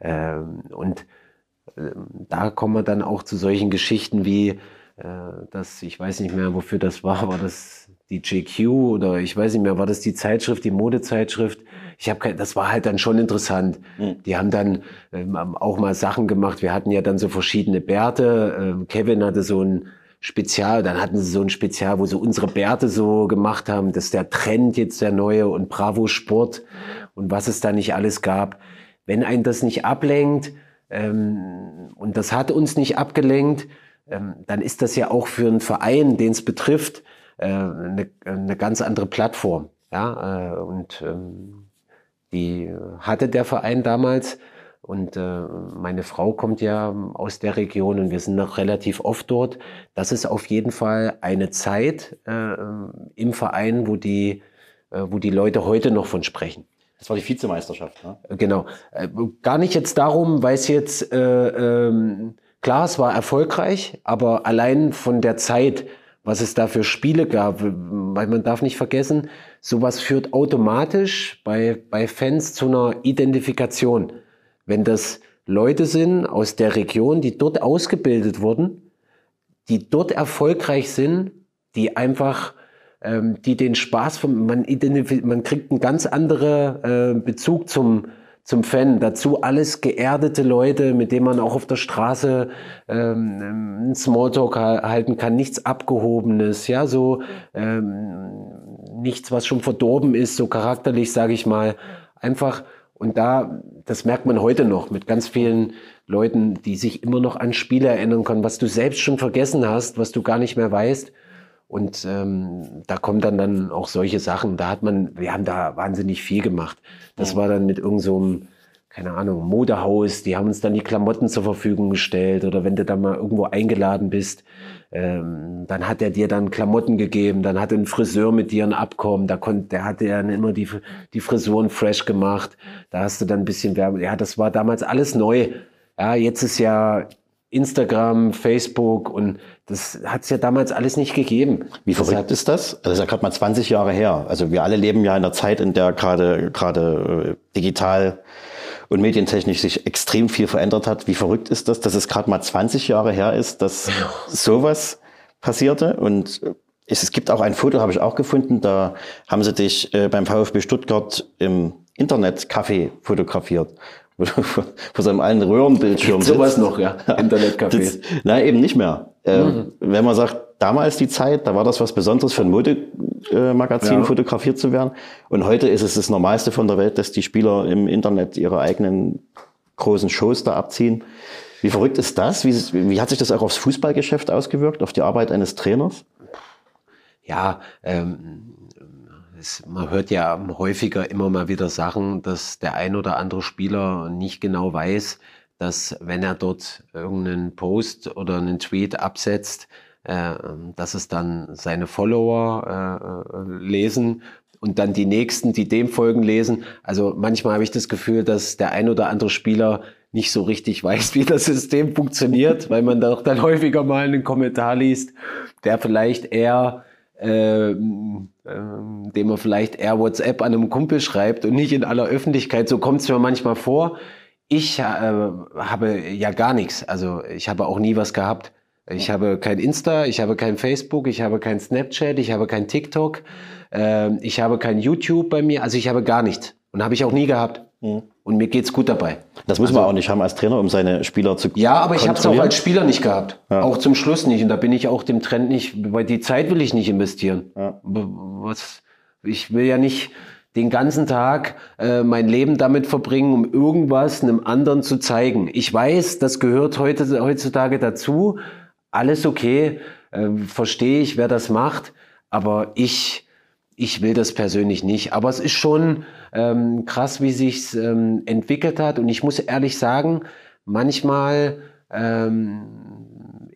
ähm, und äh, da kommen wir dann auch zu solchen Geschichten wie, äh, dass ich weiß nicht mehr, wofür das war, war das die JQ oder ich weiß nicht mehr, war das die Zeitschrift, die Modezeitschrift? Ich habe das war halt dann schon interessant. Mhm. Die haben dann ähm, auch mal Sachen gemacht. Wir hatten ja dann so verschiedene Bärte. Ähm, Kevin hatte so ein Spezial, dann hatten sie so ein Spezial, wo sie unsere Bärte so gemacht haben. Das ist der Trend jetzt der neue und Bravo Sport und was es da nicht alles gab. Wenn ein das nicht ablenkt ähm, und das hat uns nicht abgelenkt, ähm, dann ist das ja auch für einen Verein, den es betrifft, äh, eine, eine ganz andere Plattform. Ja, äh, und ähm, die hatte der Verein damals. Und äh, meine Frau kommt ja aus der Region und wir sind noch relativ oft dort. Das ist auf jeden Fall eine Zeit äh, im Verein, wo die, äh, wo die Leute heute noch von sprechen. Das war die Vizemeisterschaft, ne? Genau. Äh, gar nicht jetzt darum, weil es jetzt, äh, ähm, klar, es war erfolgreich, aber allein von der Zeit, was es da für Spiele gab, weil man darf nicht vergessen, sowas führt automatisch bei, bei Fans zu einer Identifikation. Wenn das Leute sind aus der Region, die dort ausgebildet wurden, die dort erfolgreich sind, die einfach, ähm, die den Spaß von, man, man kriegt einen ganz anderen äh, Bezug zum, zum Fan. Dazu alles geerdete Leute, mit denen man auch auf der Straße ähm, einen Smalltalk halten kann. Nichts Abgehobenes, ja, so ähm, nichts, was schon verdorben ist, so charakterlich, sage ich mal. Einfach, und da, das merkt man heute noch mit ganz vielen Leuten, die sich immer noch an Spiele erinnern können, was du selbst schon vergessen hast, was du gar nicht mehr weißt. Und ähm, da kommen dann, dann auch solche Sachen. Da hat man, wir haben da wahnsinnig viel gemacht. Das ja. war dann mit irgendeinem, so keine Ahnung, Modehaus, die haben uns dann die Klamotten zur Verfügung gestellt. Oder wenn du da mal irgendwo eingeladen bist, ähm, dann hat er dir dann Klamotten gegeben, dann hat ein Friseur mit dir ein Abkommen, da konnte, der hatte ja immer die, die Frisuren fresh gemacht. Da hast du dann ein bisschen Werbung. Ja, das war damals alles neu. Ja, jetzt ist ja Instagram, Facebook und das hat es ja damals alles nicht gegeben. Wie verrückt hat, ist das? Das ist ja gerade mal 20 Jahre her. Also wir alle leben ja in der Zeit, in der gerade gerade äh, digital und medientechnisch sich extrem viel verändert hat. Wie verrückt ist das, dass es gerade mal 20 Jahre her ist, dass sowas passierte? Und es, es gibt auch ein Foto, habe ich auch gefunden, da haben sie dich äh, beim VfB Stuttgart im Internetcafé fotografiert vor so einem alten Röhrenbildschirm sitzt. Sowas noch, ja. Internetcafé. Nein, eben nicht mehr. Äh, mhm. Wenn man sagt, damals die Zeit, da war das was Besonderes für ein Modemagazin, ja. fotografiert zu werden. Und heute ist es das Normalste von der Welt, dass die Spieler im Internet ihre eigenen großen Shows da abziehen. Wie verrückt ist das? Wie, wie hat sich das auch aufs Fußballgeschäft ausgewirkt, auf die Arbeit eines Trainers? Ja, ähm, es, man hört ja häufiger immer mal wieder Sachen, dass der ein oder andere Spieler nicht genau weiß, dass wenn er dort irgendeinen Post oder einen Tweet absetzt, äh, dass es dann seine Follower äh, lesen und dann die nächsten, die dem folgen, lesen. Also manchmal habe ich das Gefühl, dass der ein oder andere Spieler nicht so richtig weiß, wie das System funktioniert, weil man da auch dann häufiger mal einen Kommentar liest, der vielleicht eher ähm, ähm, dem man vielleicht eher WhatsApp an einem Kumpel schreibt und nicht in aller Öffentlichkeit. So kommt es mir manchmal vor. Ich äh, habe ja gar nichts. Also ich habe auch nie was gehabt. Ich habe kein Insta, ich habe kein Facebook, ich habe kein Snapchat, ich habe kein TikTok, äh, ich habe kein YouTube bei mir. Also ich habe gar nichts. Und habe ich auch nie gehabt. Mhm. Und mir geht's gut dabei. Das muss also, man auch nicht haben als Trainer, um seine Spieler zu Ja, aber ich habe es auch als Spieler nicht gehabt. Ja. Auch zum Schluss nicht. Und da bin ich auch dem Trend nicht, weil die Zeit will ich nicht investieren. Ja. Was, ich will ja nicht den ganzen Tag äh, mein Leben damit verbringen, um irgendwas einem anderen zu zeigen. Ich weiß, das gehört heute, heutzutage dazu. Alles okay, äh, verstehe ich, wer das macht. Aber ich, ich will das persönlich nicht. Aber es ist schon ähm, krass, wie sich's ähm, entwickelt hat. Und ich muss ehrlich sagen, manchmal ähm,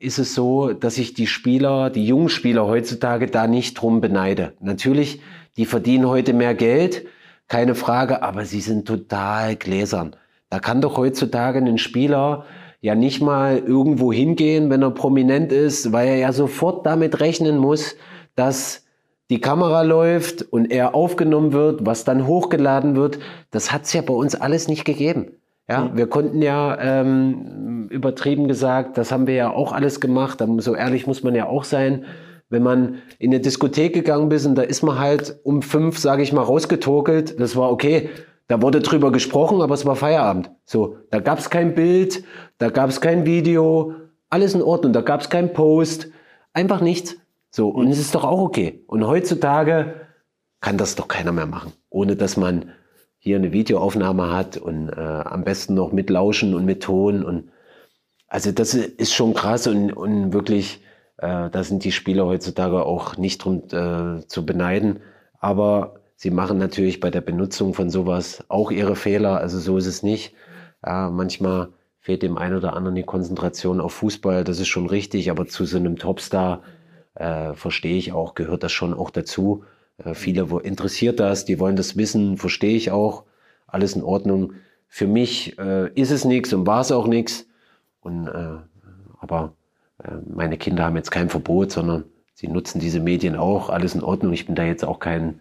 ist es so, dass ich die Spieler, die jungen Spieler heutzutage da nicht drum beneide. Natürlich, die verdienen heute mehr Geld, keine Frage, aber sie sind total gläsern. Da kann doch heutzutage ein Spieler ja nicht mal irgendwo hingehen, wenn er prominent ist, weil er ja sofort damit rechnen muss, dass die Kamera läuft und er aufgenommen wird, was dann hochgeladen wird, das hat's ja bei uns alles nicht gegeben. Ja, mhm. wir konnten ja ähm, übertrieben gesagt, das haben wir ja auch alles gemacht. So ehrlich muss man ja auch sein. Wenn man in eine Diskothek gegangen ist und da ist man halt um fünf, sage ich mal, rausgetokelt, das war okay. Da wurde drüber gesprochen, aber es war Feierabend. So, da gab's kein Bild, da gab's kein Video, alles in Ordnung, da gab's kein Post, einfach nichts. So, und es ist doch auch okay. Und heutzutage kann das doch keiner mehr machen, ohne dass man hier eine Videoaufnahme hat und äh, am besten noch mit Lauschen und mit Ton. Und also das ist schon krass und, und wirklich, äh, da sind die Spieler heutzutage auch nicht drum äh, zu beneiden. Aber sie machen natürlich bei der Benutzung von sowas auch ihre Fehler. Also so ist es nicht. Ja, manchmal fehlt dem einen oder anderen die Konzentration auf Fußball. Das ist schon richtig, aber zu so einem Topstar äh, verstehe ich auch, gehört das schon auch dazu. Äh, viele interessiert das, die wollen das wissen, verstehe ich auch. Alles in Ordnung. Für mich äh, ist es nichts und war es auch nichts. Und äh, aber äh, meine Kinder haben jetzt kein Verbot, sondern sie nutzen diese Medien auch. Alles in Ordnung. Ich bin da jetzt auch kein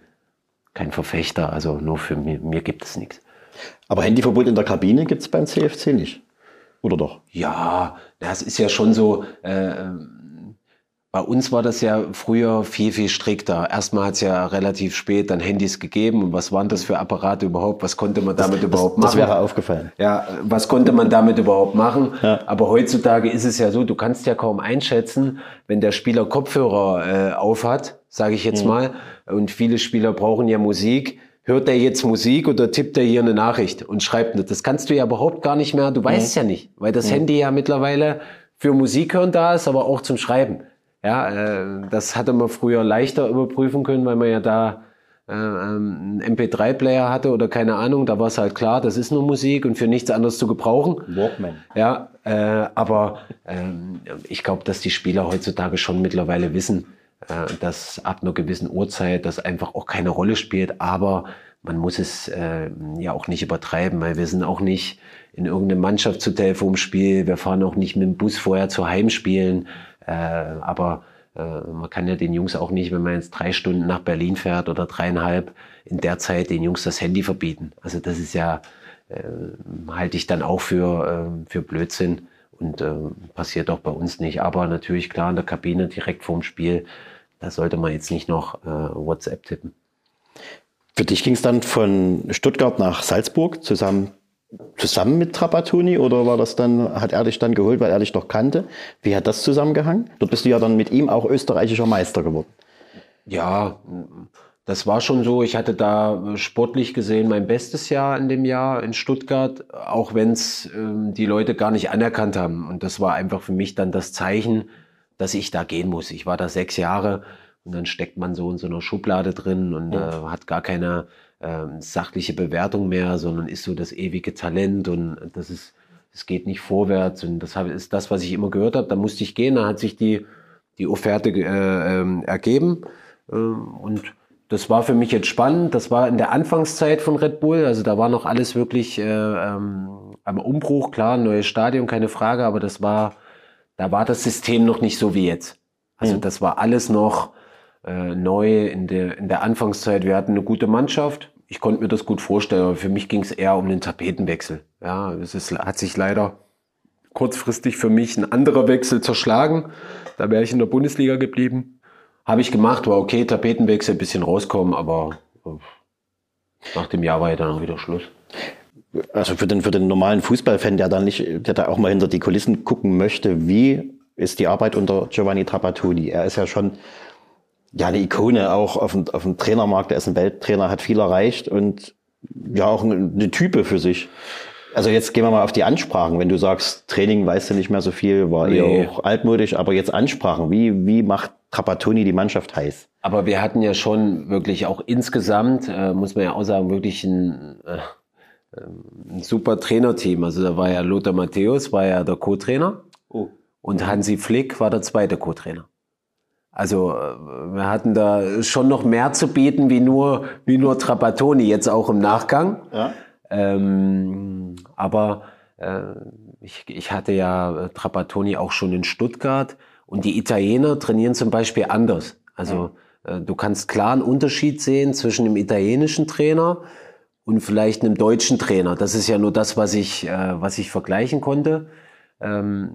kein Verfechter. Also nur für mir, mir gibt es nichts. Aber Handyverbot in der Kabine gibt es beim CFC nicht. Oder doch? Ja, das ist ja schon so. Äh, Bei uns war das ja früher viel, viel strikter. Erstmal hat es ja relativ spät dann Handys gegeben. Und was waren das für Apparate überhaupt? Was konnte man damit das, überhaupt das, machen? Das wäre aufgefallen. Ja, was konnte man damit überhaupt machen? Ja. Aber heutzutage ist es ja so, du kannst ja kaum einschätzen, wenn der Spieler Kopfhörer äh, aufhat, sage ich jetzt mhm. mal, und viele Spieler brauchen ja Musik. Hört er jetzt Musik oder tippt er hier eine Nachricht und schreibt nicht? Das kannst du ja überhaupt gar nicht mehr. Du weißt mhm. ja nicht, weil das mhm. Handy ja mittlerweile für Musik hören da ist, aber auch zum Schreiben. Ja, äh, das hatte man früher leichter überprüfen können, weil man ja da äh, ähm, einen MP3-Player hatte oder keine Ahnung. Da war es halt klar, das ist nur Musik und für nichts anderes zu gebrauchen. Walkman. Ja, äh, aber äh, ich glaube, dass die Spieler heutzutage schon mittlerweile wissen, äh, dass ab einer gewissen Uhrzeit das einfach auch keine Rolle spielt. Aber man muss es äh, ja auch nicht übertreiben, weil wir sind auch nicht in irgendeinem Mannschaftshotel vorm Spiel. Wir fahren auch nicht mit dem Bus vorher zu Heimspielen. Äh, aber äh, man kann ja den Jungs auch nicht, wenn man jetzt drei Stunden nach Berlin fährt oder dreieinhalb, in der Zeit den Jungs das Handy verbieten. Also das ist ja, äh, halte ich dann auch für, äh, für Blödsinn und äh, passiert auch bei uns nicht. Aber natürlich klar in der Kabine direkt vorm Spiel, da sollte man jetzt nicht noch äh, WhatsApp tippen. Für dich ging es dann von Stuttgart nach Salzburg zusammen zusammen mit Trapattoni oder war das dann, hat er dich dann geholt, weil er dich doch kannte? Wie hat das zusammengehangen? Dort bist du ja dann mit ihm auch österreichischer Meister geworden. Ja, das war schon so. Ich hatte da sportlich gesehen mein bestes Jahr in dem Jahr in Stuttgart, auch wenn es äh, die Leute gar nicht anerkannt haben. Und das war einfach für mich dann das Zeichen, dass ich da gehen muss. Ich war da sechs Jahre und dann steckt man so in so einer Schublade drin und äh, hat gar keine ähm, sachliche Bewertung mehr, sondern ist so das ewige Talent und das ist, es geht nicht vorwärts und das ist das, was ich immer gehört habe. Da musste ich gehen, da hat sich die, die Offerte äh, äh, ergeben ähm, und das war für mich jetzt spannend. Das war in der Anfangszeit von Red Bull, also da war noch alles wirklich äh, ähm, am Umbruch, klar, neues Stadion, keine Frage, aber das war, da war das System noch nicht so wie jetzt. Also mhm. das war alles noch äh, neu in der, in der Anfangszeit. Wir hatten eine gute Mannschaft. Ich konnte mir das gut vorstellen, aber für mich ging es eher um den Tapetenwechsel. Ja, es ist, hat sich leider kurzfristig für mich ein anderer Wechsel zerschlagen. Da wäre ich in der Bundesliga geblieben. Habe ich gemacht, war okay, Tapetenwechsel, bisschen rauskommen, aber äh, nach dem Jahr war ja dann wieder Schluss. Also für den, für den normalen Fußballfan, der da nicht, der da auch mal hinter die Kulissen gucken möchte, wie ist die Arbeit unter Giovanni Trapattoni? Er ist ja schon ja, eine Ikone auch auf dem, auf dem Trainermarkt. Er ist ein Welttrainer, hat viel erreicht und ja auch eine Type für sich. Also jetzt gehen wir mal auf die Ansprachen. Wenn du sagst, Training weißt du nicht mehr so viel, war nee. eher auch altmodisch, aber jetzt Ansprachen. Wie, wie macht Trapattoni die Mannschaft heiß? Aber wir hatten ja schon wirklich auch insgesamt, äh, muss man ja auch sagen, wirklich ein, äh, ein super Trainerteam. Also da war ja Lothar Matthäus, war ja der Co-Trainer. Oh. Und Hansi Flick war der zweite Co-Trainer. Also äh, wir hatten da schon noch mehr zu bieten wie nur, wie nur Trapattoni, jetzt auch im Nachgang. Ja. Ähm, aber äh, ich, ich hatte ja Trapattoni auch schon in Stuttgart und die Italiener trainieren zum Beispiel anders. Also äh, du kannst klar einen Unterschied sehen zwischen dem italienischen Trainer und vielleicht einem deutschen Trainer. Das ist ja nur das, was ich, äh, was ich vergleichen konnte. Ähm,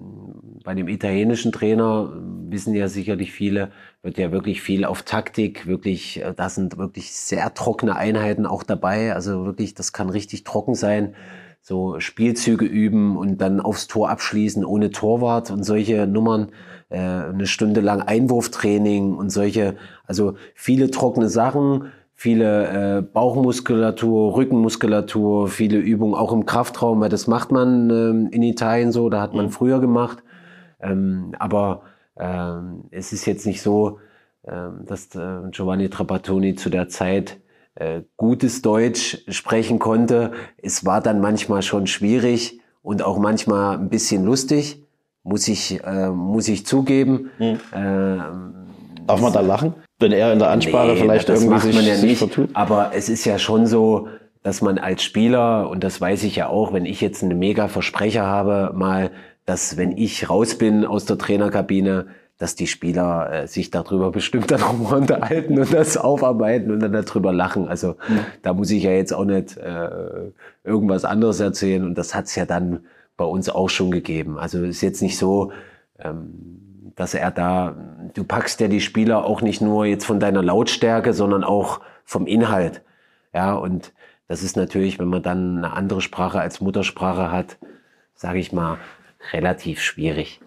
bei dem italienischen Trainer wissen ja sicherlich viele, wird ja wirklich viel auf Taktik, wirklich, äh, da sind wirklich sehr trockene Einheiten auch dabei. Also wirklich, das kann richtig trocken sein. So Spielzüge üben und dann aufs Tor abschließen ohne Torwart und solche Nummern, äh, eine Stunde lang Einwurftraining und solche, also viele trockene Sachen viele äh, Bauchmuskulatur, Rückenmuskulatur, viele Übungen auch im Kraftraum, weil das macht man ähm, in Italien so, da hat man mhm. früher gemacht. Ähm, aber ähm, es ist jetzt nicht so, ähm, dass äh, Giovanni Trapattoni zu der Zeit äh, gutes Deutsch sprechen konnte. Es war dann manchmal schon schwierig und auch manchmal ein bisschen lustig, muss ich, äh, muss ich zugeben. Mhm. Äh, Darf man da lachen? wenn er in der Ansprache nee, vielleicht das irgendwie macht man ja nicht. Vertut. Aber es ist ja schon so, dass man als Spieler, und das weiß ich ja auch, wenn ich jetzt einen mega Versprecher habe, mal, dass wenn ich raus bin aus der Trainerkabine, dass die Spieler äh, sich darüber bestimmt dann auch mal unterhalten und das aufarbeiten und dann darüber lachen. Also mhm. da muss ich ja jetzt auch nicht äh, irgendwas anderes erzählen. Und das hat's ja dann bei uns auch schon gegeben. Also ist jetzt nicht so, ähm, dass er da, du packst ja die Spieler auch nicht nur jetzt von deiner Lautstärke, sondern auch vom Inhalt. Ja, und das ist natürlich, wenn man dann eine andere Sprache als Muttersprache hat, sage ich mal, relativ schwierig.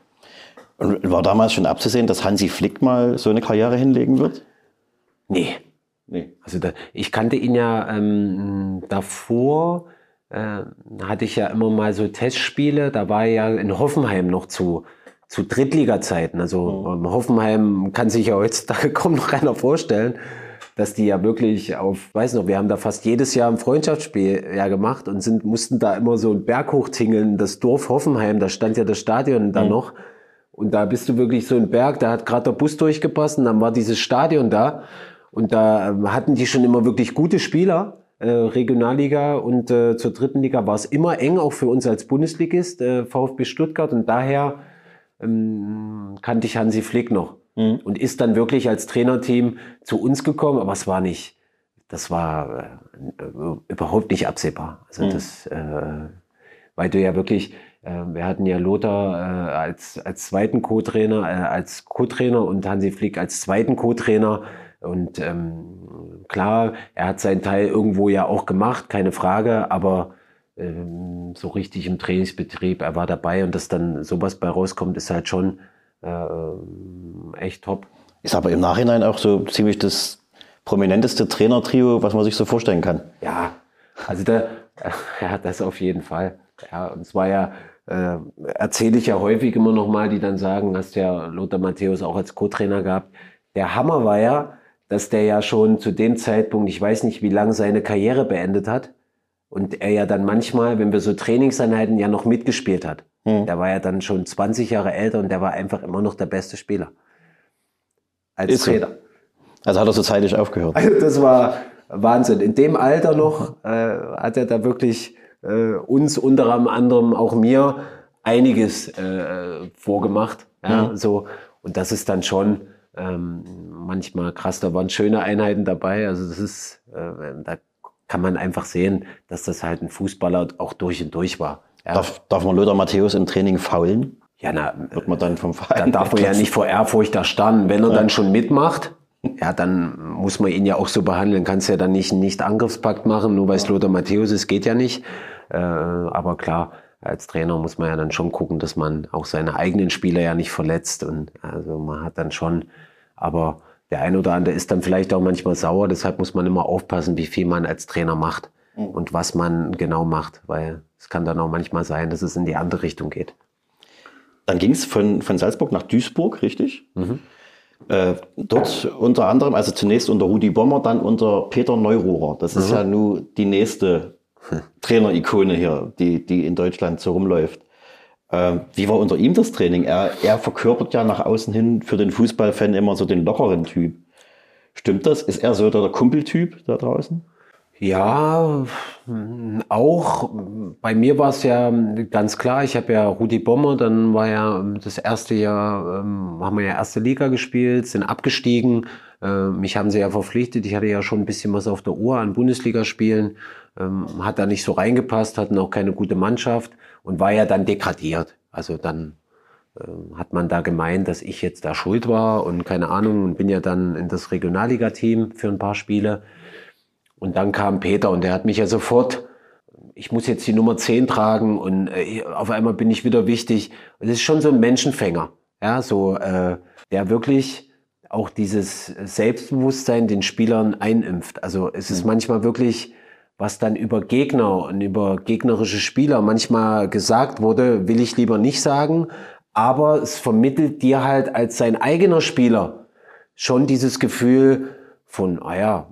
Und war damals schon abzusehen, dass Hansi Flick mal so eine Karriere hinlegen wird? Nee. Nee. Also da, ich kannte ihn ja ähm, davor, äh, hatte ich ja immer mal so Testspiele, da war er ja in Hoffenheim noch zu, zu Drittliga-Zeiten. Also mhm. Hoffenheim kann sich ja heutzutage kaum noch keiner vorstellen, dass die ja wirklich auf, weiß noch, wir haben da fast jedes Jahr ein Freundschaftsspiel ja gemacht und sind, mussten da immer so einen Berg hochtingeln, das Dorf Hoffenheim, da stand ja das Stadion da mhm. noch. Und da bist du wirklich so ein Berg, da hat gerade der Bus durchgepasst und dann war dieses Stadion da. Und da ähm, hatten die schon immer wirklich gute Spieler, äh, Regionalliga und äh, zur dritten Liga war es immer eng, auch für uns als Bundesligist, äh, VfB Stuttgart. Und daher ähm, kannte ich Hansi Flick noch. Mhm. Und ist dann wirklich als Trainerteam zu uns gekommen, aber es war nicht, das war äh, überhaupt nicht absehbar. Also mhm. das, äh, weil du ja wirklich, äh, wir hatten ja Lothar äh, als, als zweiten Co-Trainer, äh, als Co-Trainer und Hansi Flick als zweiten Co-Trainer. Und ähm, klar, er hat seinen Teil irgendwo ja auch gemacht, keine Frage, aber ähm, so richtig im Trainingsbetrieb, er war dabei und dass dann sowas bei rauskommt, ist halt schon äh, echt top. Ist aber im Nachhinein auch so ziemlich das prominenteste Trainertrio, was man sich so vorstellen kann. Ja, also da, ja, das auf jeden Fall. Ja, und es war ja, äh, erzähle ich ja häufig immer noch mal, die dann sagen, hast ja Lothar Matthäus auch als Co-Trainer gehabt. Der Hammer war ja, dass der ja schon zu dem Zeitpunkt, ich weiß nicht, wie lange seine Karriere beendet hat. Und er ja dann manchmal, wenn wir so Trainingseinheiten ja noch mitgespielt hat. Mhm. Der war ja dann schon 20 Jahre älter und der war einfach immer noch der beste Spieler. Als Ist Trainer. So. Also hat er so zeitig aufgehört. Also das war Wahnsinn. In dem Alter noch äh, hat er da wirklich äh, uns unter anderem auch mir einiges äh, vorgemacht. Ja, mhm. so. Und das ist dann schon, ähm, manchmal krass, da waren schöne Einheiten dabei. Also das ist, äh, da kann man einfach sehen, dass das halt ein Fußballer auch durch und durch war. Ja. Darf, darf man Lothar Matthäus im Training faulen? Ja, na, wird man dann vom Verein. Dann darf man ja nicht vor Ehrfurcht da standen. Wenn er ja. dann schon mitmacht, ja, dann muss man ihn ja auch so behandeln. Kannst ja dann nicht einen Nicht-Angriffspakt machen, nur weil es Lothar Matthäus ist, geht ja nicht. Äh, aber klar, als Trainer muss man ja dann schon gucken, dass man auch seine eigenen Spieler ja nicht verletzt. Und also man hat dann schon, aber der eine oder andere ist dann vielleicht auch manchmal sauer. Deshalb muss man immer aufpassen, wie viel man als Trainer macht mhm. und was man genau macht, weil es kann dann auch manchmal sein, dass es in die andere Richtung geht. Dann ging es von, von Salzburg nach Duisburg, richtig? Mhm. Äh, dort unter anderem, also zunächst unter Rudi Bommer, dann unter Peter Neurohrer. Das ist mhm. ja nun die nächste Trainer-Ikone hier, die, die in Deutschland so rumläuft. Äh, wie war unter ihm das Training? Er, er verkörpert ja nach außen hin für den Fußballfan immer so den lockeren Typ. Stimmt das? Ist er so der Kumpeltyp da draußen? Ja, auch. Bei mir war es ja ganz klar, ich habe ja Rudi Bommer, dann war ja das erste Jahr, ähm, haben wir ja erste Liga gespielt, sind abgestiegen. Äh, mich haben sie ja verpflichtet. Ich hatte ja schon ein bisschen was auf der Uhr an Bundesligaspielen, ähm, hat da nicht so reingepasst, hatten auch keine gute Mannschaft und war ja dann degradiert. Also dann hat man da gemeint, dass ich jetzt da schuld war und keine Ahnung und bin ja dann in das Regionalliga-Team für ein paar Spiele. Und dann kam Peter und der hat mich ja sofort, ich muss jetzt die Nummer 10 tragen und äh, auf einmal bin ich wieder wichtig. Das ist schon so ein Menschenfänger, ja, so, äh, der wirklich auch dieses Selbstbewusstsein den Spielern einimpft. Also es ist mhm. manchmal wirklich, was dann über Gegner und über gegnerische Spieler manchmal gesagt wurde, will ich lieber nicht sagen, aber es vermittelt dir halt als sein eigener Spieler schon dieses Gefühl von, ah ja,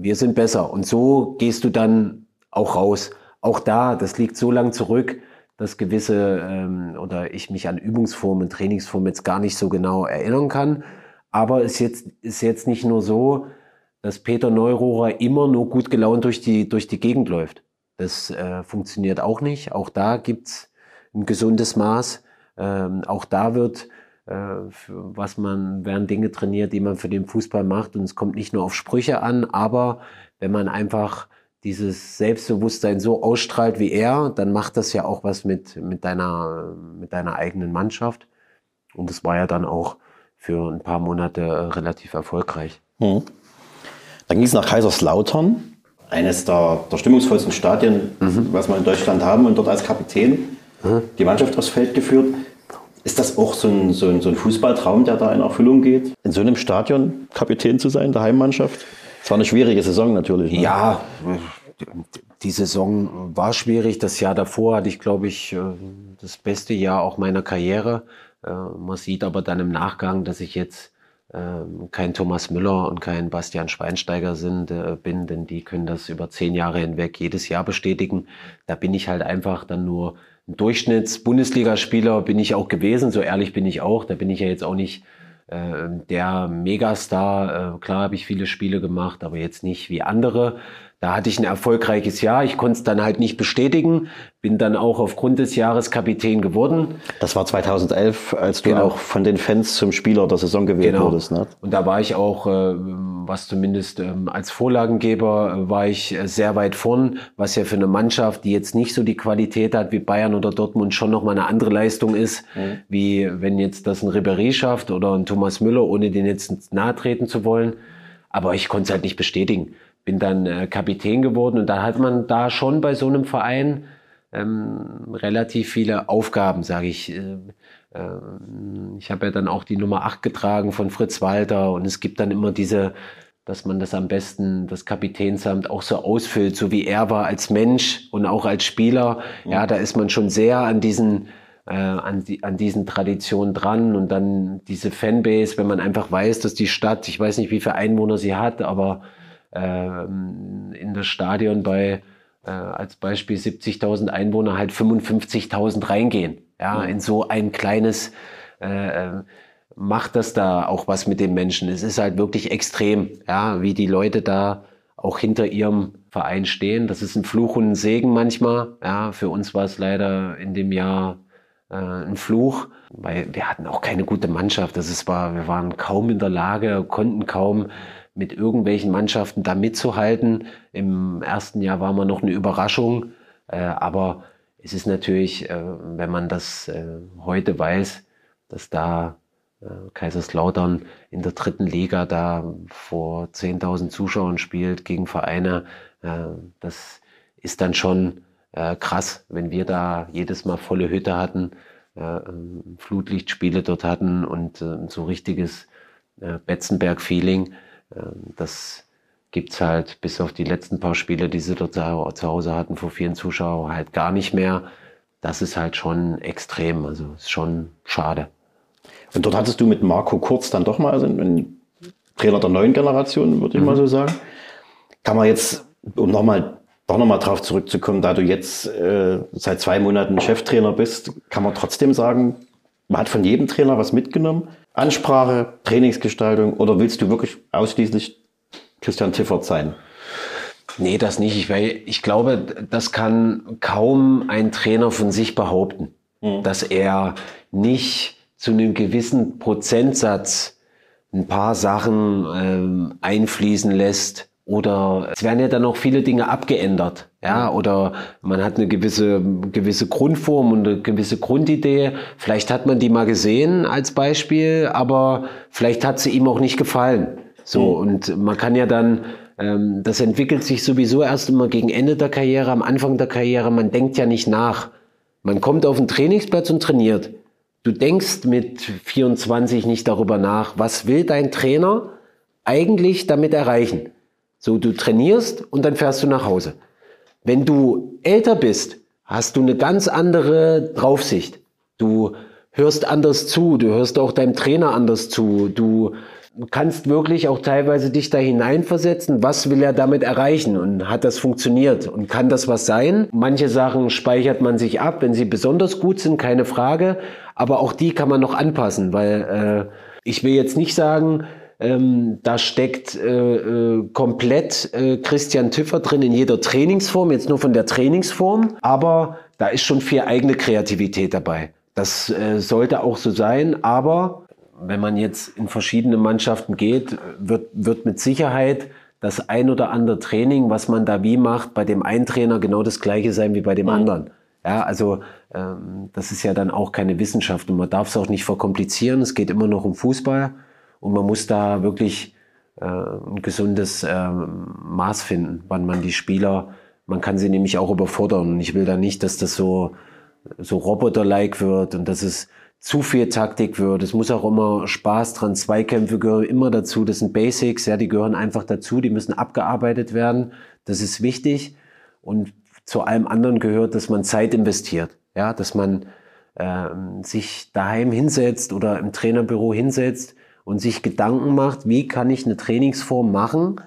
wir sind besser. Und so gehst du dann auch raus. Auch da, das liegt so lang zurück, dass gewisse ähm, oder ich mich an Übungsformen, Trainingsformen jetzt gar nicht so genau erinnern kann. Aber es ist jetzt, ist jetzt nicht nur so, dass Peter Neurohrer immer nur gut gelaunt durch die, durch die Gegend läuft. Das äh, funktioniert auch nicht. Auch da gibt's ein gesundes Maß. Ähm, auch da wird was man, werden Dinge trainiert, die man für den Fußball macht. Und es kommt nicht nur auf Sprüche an, aber wenn man einfach dieses Selbstbewusstsein so ausstrahlt wie er, dann macht das ja auch was mit, mit, deiner, mit deiner eigenen Mannschaft. Und das war ja dann auch für ein paar Monate äh, relativ erfolgreich. Mhm. Dann ging es nach Kaiserslautern, eines der, der stimmungsvollsten Stadien, mhm. was wir in Deutschland haben, und dort als Kapitän mhm. die Mannschaft aufs Feld geführt. Ist das auch so ein, so, ein, so ein Fußballtraum, der da in Erfüllung geht, in so einem Stadion Kapitän zu sein, der Heimmannschaft? Es war eine schwierige Saison natürlich. Ne? Ja, die Saison war schwierig. Das Jahr davor hatte ich, glaube ich, äh, das beste Jahr auch meiner Karriere. Äh, man sieht aber dann im Nachgang, dass ich jetzt kein Thomas Müller und kein Bastian Schweinsteiger sind, äh, bin, denn die können das über zehn Jahre hinweg jedes Jahr bestätigen. Da bin ich halt einfach dann nur ein Durchschnitts-Bundesligaspieler bin ich auch gewesen, so ehrlich bin ich auch. Da bin ich ja jetzt auch nicht äh, der Megastar. Äh, klar habe ich viele Spiele gemacht, aber jetzt nicht wie andere. Da hatte ich ein erfolgreiches Jahr. Ich konnte es dann halt nicht bestätigen. Bin dann auch aufgrund des Jahres Kapitän geworden. Das war 2011, als du genau. auch von den Fans zum Spieler der Saison gewählt genau. wurdest. Ne? Und da war ich auch, äh, was zumindest ähm, als Vorlagengeber, äh, war ich äh, sehr weit vorn, was ja für eine Mannschaft, die jetzt nicht so die Qualität hat wie Bayern oder Dortmund, schon nochmal eine andere Leistung ist, mhm. wie wenn jetzt das ein Ribéry schafft oder ein Thomas Müller, ohne den jetzt nahe treten zu wollen. Aber ich konnte es halt nicht bestätigen bin dann äh, Kapitän geworden und da hat man da schon bei so einem Verein ähm, relativ viele Aufgaben, sage ich. Äh, äh, ich habe ja dann auch die Nummer 8 getragen von Fritz Walter und es gibt dann immer diese, dass man das am besten, das Kapitänsamt auch so ausfüllt, so wie er war als Mensch und auch als Spieler. Ja, da ist man schon sehr an diesen äh, an, die, an diesen Traditionen dran und dann diese Fanbase, wenn man einfach weiß, dass die Stadt, ich weiß nicht, wie viele Einwohner sie hat, aber ähm, in das Stadion bei äh, als Beispiel 70.000 Einwohner halt 55.000 reingehen. Ja, in so ein kleines äh, äh, macht das da auch was mit den Menschen. Es ist halt wirklich extrem, ja, wie die Leute da auch hinter ihrem Verein stehen. Das ist ein Fluch und ein Segen manchmal. Ja, für uns war es leider in dem Jahr äh, ein Fluch, weil wir hatten auch keine gute Mannschaft. Das ist, war, wir waren kaum in der Lage, konnten kaum mit irgendwelchen Mannschaften da mitzuhalten. Im ersten Jahr war man noch eine Überraschung, äh, aber es ist natürlich, äh, wenn man das äh, heute weiß, dass da äh, Kaiserslautern in der dritten Liga da vor 10.000 Zuschauern spielt gegen Vereine, äh, das ist dann schon äh, krass, wenn wir da jedes Mal volle Hütte hatten, Flutlichtspiele dort hatten und so richtiges Betzenberg-Feeling das gibt es halt bis auf die letzten paar Spiele, die sie dort zu Hause hatten, vor vielen Zuschauern, halt gar nicht mehr. Das ist halt schon extrem, also ist schon schade. Und dort hattest du mit Marco Kurz dann doch mal also einen Trainer der neuen Generation, würde ich mhm. mal so sagen. Kann man jetzt, um nochmal doch nochmal drauf zurückzukommen, da du jetzt äh, seit zwei Monaten Cheftrainer bist, kann man trotzdem sagen, man hat von jedem Trainer was mitgenommen. Ansprache, Trainingsgestaltung oder willst du wirklich ausschließlich Christian Tiffert sein? Nee, das nicht. Ich, weil ich glaube, das kann kaum ein Trainer von sich behaupten, mhm. dass er nicht zu einem gewissen Prozentsatz ein paar Sachen ähm, einfließen lässt, oder es werden ja dann auch viele Dinge abgeändert. Ja, oder man hat eine gewisse, gewisse Grundform und eine gewisse Grundidee. Vielleicht hat man die mal gesehen als Beispiel, aber vielleicht hat sie ihm auch nicht gefallen. So, mhm. und man kann ja dann, ähm, das entwickelt sich sowieso erst immer gegen Ende der Karriere, am Anfang der Karriere. Man denkt ja nicht nach. Man kommt auf den Trainingsplatz und trainiert. Du denkst mit 24 nicht darüber nach, was will dein Trainer eigentlich damit erreichen? So, du trainierst und dann fährst du nach Hause. Wenn du älter bist, hast du eine ganz andere Draufsicht. Du hörst anders zu, du hörst auch deinem Trainer anders zu, du kannst wirklich auch teilweise dich da hineinversetzen, was will er damit erreichen und hat das funktioniert und kann das was sein? Manche Sachen speichert man sich ab, wenn sie besonders gut sind, keine Frage, aber auch die kann man noch anpassen, weil äh, ich will jetzt nicht sagen, ähm, da steckt äh, äh, komplett äh, Christian Tiffer drin in jeder Trainingsform, jetzt nur von der Trainingsform, aber da ist schon viel eigene Kreativität dabei. Das äh, sollte auch so sein, aber wenn man jetzt in verschiedene Mannschaften geht, wird, wird mit Sicherheit das ein oder andere Training, was man da wie macht, bei dem einen Trainer genau das gleiche sein wie bei dem mhm. anderen. Ja, also ähm, das ist ja dann auch keine Wissenschaft und man darf es auch nicht verkomplizieren. Es geht immer noch um Fußball und man muss da wirklich äh, ein gesundes äh, Maß finden, wann man die Spieler, man kann sie nämlich auch überfordern. Und ich will da nicht, dass das so, so Roboter-like wird und dass es zu viel Taktik wird. Es muss auch immer Spaß dran. Zweikämpfe gehören immer dazu. Das sind Basics, ja, die gehören einfach dazu. Die müssen abgearbeitet werden. Das ist wichtig. Und zu allem anderen gehört, dass man Zeit investiert. Ja, dass man ähm, sich daheim hinsetzt oder im Trainerbüro hinsetzt und sich Gedanken macht, wie kann ich eine Trainingsform machen,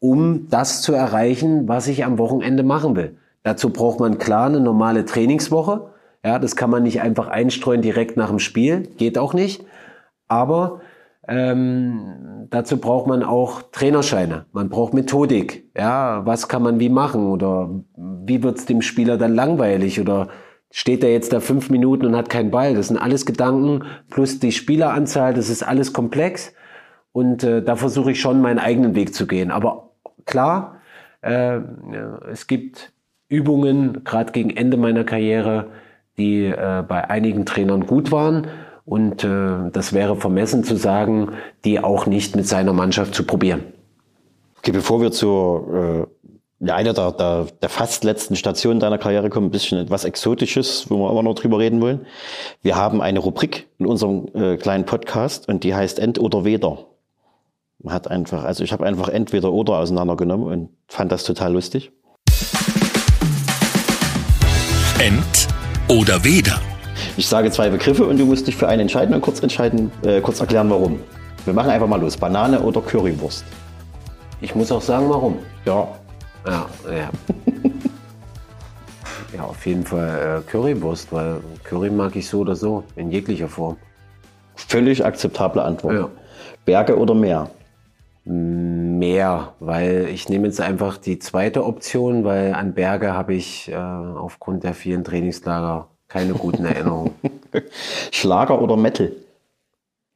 um das zu erreichen, was ich am Wochenende machen will. Dazu braucht man klar eine normale Trainingswoche. Ja, das kann man nicht einfach einstreuen direkt nach dem Spiel, geht auch nicht. Aber ähm, dazu braucht man auch Trainerscheine. Man braucht Methodik. Ja, was kann man wie machen oder wie wird es dem Spieler dann langweilig oder steht er jetzt da fünf Minuten und hat keinen Ball? Das sind alles Gedanken plus die Spieleranzahl. Das ist alles komplex und äh, da versuche ich schon meinen eigenen Weg zu gehen. Aber klar, äh, es gibt Übungen, gerade gegen Ende meiner Karriere, die äh, bei einigen Trainern gut waren und äh, das wäre vermessen zu sagen, die auch nicht mit seiner Mannschaft zu probieren. Okay, bevor wir zur äh, einer der, der, der fast letzten Stationen deiner Karriere kommen, ein bisschen etwas Exotisches, wo wir immer noch drüber reden wollen. Wir haben eine Rubrik in unserem äh, kleinen Podcast und die heißt End oder Weder. Man hat einfach, also ich habe einfach entweder oder auseinandergenommen und fand das total lustig. End oder Weder. Ich sage zwei Begriffe und du musst dich für einen entscheiden und kurz entscheiden, äh, kurz erklären, warum. Wir machen einfach mal los. Banane oder Currywurst? Ich muss auch sagen, warum. Ja. Ja, ja. ja, auf jeden Fall äh, Currywurst, weil Curry mag ich so oder so, in jeglicher Form. Völlig akzeptable Antwort. Ja. Berge oder Meer? Meer, weil ich nehme jetzt einfach die zweite Option, weil an Berge habe ich äh, aufgrund der vielen Trainingslager keine guten Erinnerungen. Schlager oder Metal?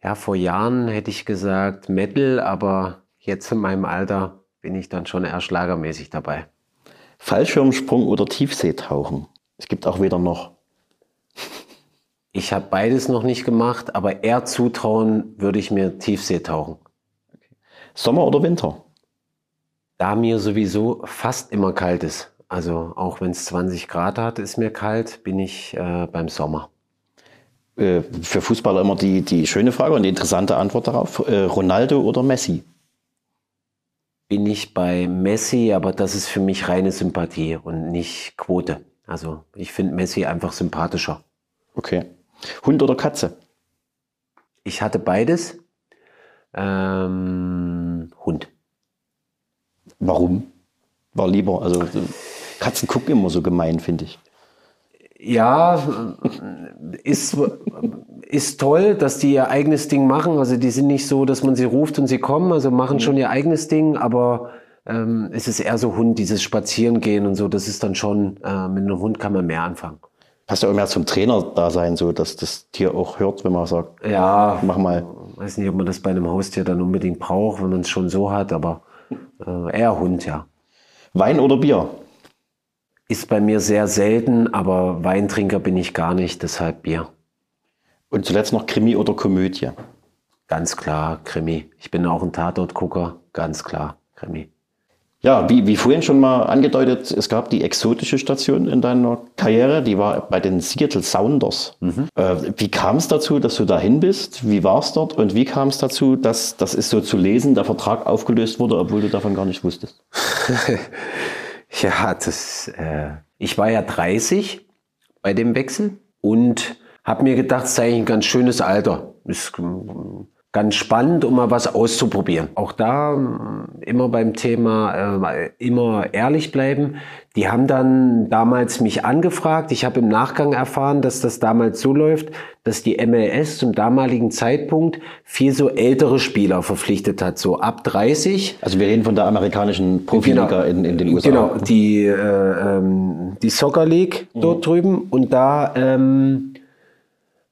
Ja, vor Jahren hätte ich gesagt Metal, aber jetzt in meinem Alter bin ich dann schon eher schlagermäßig dabei. Fallschirmsprung oder Tiefseetauchen? Es gibt auch weder noch. Ich habe beides noch nicht gemacht, aber eher zutrauen würde ich mir Tiefseetauchen. Sommer oder Winter? Da mir sowieso fast immer kalt ist, also auch wenn es 20 Grad hat, ist mir kalt, bin ich äh, beim Sommer. Äh, für Fußballer immer die, die schöne Frage und die interessante Antwort darauf. Äh, Ronaldo oder Messi? Bin ich bei Messi, aber das ist für mich reine Sympathie und nicht Quote. Also ich finde Messi einfach sympathischer. Okay. Hund oder Katze? Ich hatte beides. Ähm, Hund. Warum? War lieber, also Katzen gucken immer so gemein, finde ich. Ja, ist, ist toll, dass die ihr eigenes Ding machen. Also die sind nicht so, dass man sie ruft und sie kommen, also machen schon ihr eigenes Ding, aber ähm, es ist eher so Hund, dieses Spazierengehen und so, das ist dann schon, äh, mit einem Hund kann man mehr anfangen. Passt ja auch mehr zum Trainer da sein, so dass das Tier auch hört, wenn man sagt, Ja, mach mal. weiß nicht, ob man das bei einem Haustier dann unbedingt braucht, wenn man es schon so hat, aber äh, eher Hund, ja. Wein oder Bier? Ist bei mir sehr selten, aber Weintrinker bin ich gar nicht, deshalb Bier. Und zuletzt noch Krimi oder Komödie? Ganz klar, Krimi. Ich bin auch ein Tatortgucker, ganz klar, Krimi. Ja, wie, wie vorhin schon mal angedeutet, es gab die exotische Station in deiner Karriere, die war bei den Seattle Sounders. Äh, wie kam es dazu, dass du dahin bist? Wie war es dort? Und wie kam es dazu, dass das ist so zu lesen, der Vertrag aufgelöst wurde, obwohl du davon gar nicht wusstest? Ja, das, äh, ich war ja 30 bei dem Wechsel und habe mir gedacht, es sei eigentlich ein ganz schönes Alter. Ist ähm, ganz spannend, um mal was auszuprobieren. Auch da ähm, immer beim Thema äh, immer ehrlich bleiben. Die haben dann damals mich angefragt. Ich habe im Nachgang erfahren, dass das damals so läuft, dass die MLS zum damaligen Zeitpunkt viel so ältere Spieler verpflichtet hat, so ab 30. Also wir reden von der amerikanischen Profiliga in, in den USA. Genau, die, äh, ähm, die Soccer League dort drüben. Und da ähm,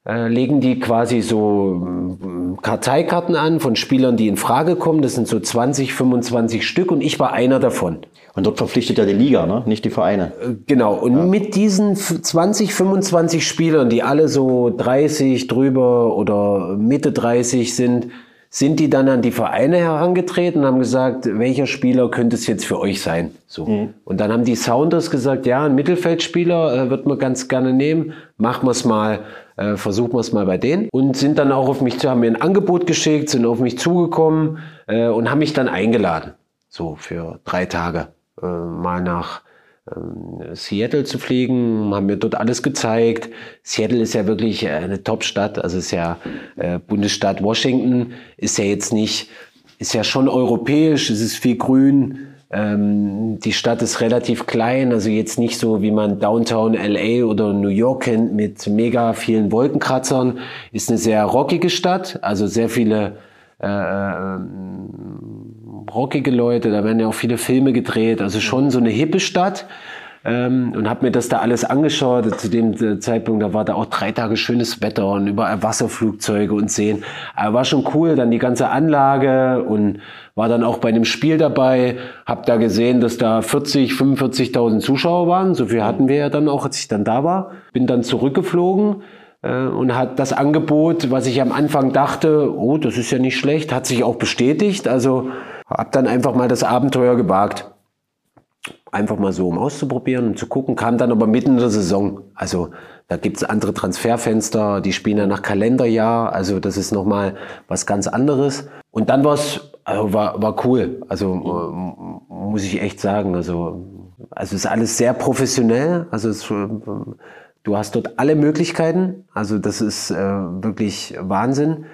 äh, legen die quasi so äh, Karteikarten an von Spielern, die in Frage kommen. Das sind so 20, 25 Stück und ich war einer davon. Und dort verpflichtet ja die Liga, ne? nicht die Vereine. Äh, genau. Und ja. mit diesen 20, 25 Spielern, die alle so 30 drüber oder Mitte 30 sind, sind die dann an die Vereine herangetreten und haben gesagt, welcher Spieler könnte es jetzt für euch sein? So. Mhm. Und dann haben die Sounders gesagt, ja, ein Mittelfeldspieler äh, wird man ganz gerne nehmen, machen wir es mal, äh, versuchen wir es mal bei denen. Und sind dann auch auf mich zu, haben mir ein Angebot geschickt, sind auf mich zugekommen äh, und haben mich dann eingeladen. So für drei Tage. Äh, mal nach ähm, Seattle zu fliegen, haben mir dort alles gezeigt. Seattle ist ja wirklich äh, eine Top-Stadt, also ist ja äh, Bundesstaat Washington, ist ja jetzt nicht, ist ja schon europäisch, es ist viel grün. Ähm, die Stadt ist relativ klein, also jetzt nicht so, wie man Downtown LA oder New York kennt mit mega vielen Wolkenkratzern. Ist eine sehr rockige Stadt, also sehr viele äh, ähm, rockige Leute, da werden ja auch viele Filme gedreht, also schon so eine hippe Stadt. Ähm, und habe mir das da alles angeschaut. Zu dem äh, Zeitpunkt, da war da auch drei Tage schönes Wetter und überall Wasserflugzeuge und Seen. Aber war schon cool, dann die ganze Anlage und war dann auch bei dem Spiel dabei. Hab da gesehen, dass da 40, 45.000 Zuschauer waren. So viel hatten wir ja dann auch, als ich dann da war. Bin dann zurückgeflogen äh, und hat das Angebot, was ich am Anfang dachte, oh, das ist ja nicht schlecht, hat sich auch bestätigt. Also hab dann einfach mal das Abenteuer gewagt. Einfach mal so, um auszuprobieren und zu gucken, kam dann aber mitten in der Saison. Also da gibt's andere Transferfenster, die spielen ja nach Kalenderjahr, also das ist nochmal was ganz anderes. Und dann war's, also war, war cool, also äh, muss ich echt sagen. Also, also ist alles sehr professionell, also es, äh, du hast dort alle Möglichkeiten, also das ist äh, wirklich Wahnsinn.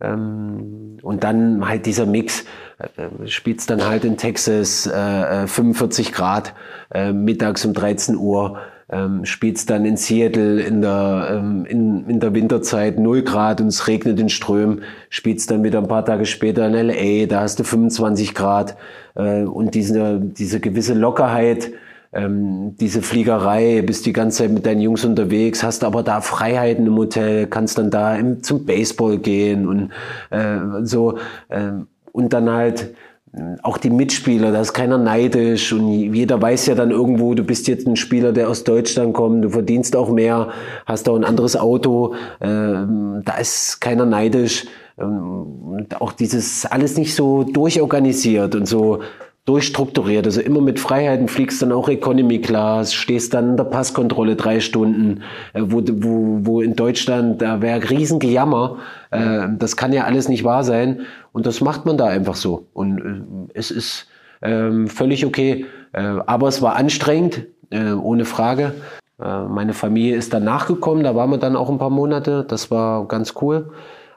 Ähm, und dann halt dieser Mix, äh, spielst dann halt in Texas äh, 45 äh, Grad, äh, mittags um 13 Uhr, ähm, spielst dann in Seattle in der, ähm, in, in der Winterzeit 0 Grad und es regnet in Strömen, spielst dann wieder ein paar Tage später in LA, da hast du 25 Grad äh, und diese, diese gewisse Lockerheit, ähm, diese Fliegerei, bist die ganze Zeit mit deinen Jungs unterwegs, hast aber da Freiheiten im Hotel, kannst dann da im, zum Baseball gehen und äh, so. Äh, und dann halt äh, auch die Mitspieler, da ist keiner neidisch und jeder weiß ja dann irgendwo, du bist jetzt ein Spieler, der aus Deutschland kommt, du verdienst auch mehr, hast auch ein anderes Auto, äh, da ist keiner neidisch. Ähm, und auch dieses alles nicht so durchorganisiert und so durchstrukturiert. Also immer mit Freiheiten fliegst dann auch Economy Class, stehst dann in der Passkontrolle drei Stunden, äh, wo, wo, wo in Deutschland, da wäre Riesengejammer. Äh, das kann ja alles nicht wahr sein. Und das macht man da einfach so. Und äh, es ist ähm, völlig okay. aber es war anstrengend, ohne Frage. meine Familie ist dann nachgekommen, da waren wir dann auch ein paar Monate. Das war ganz cool.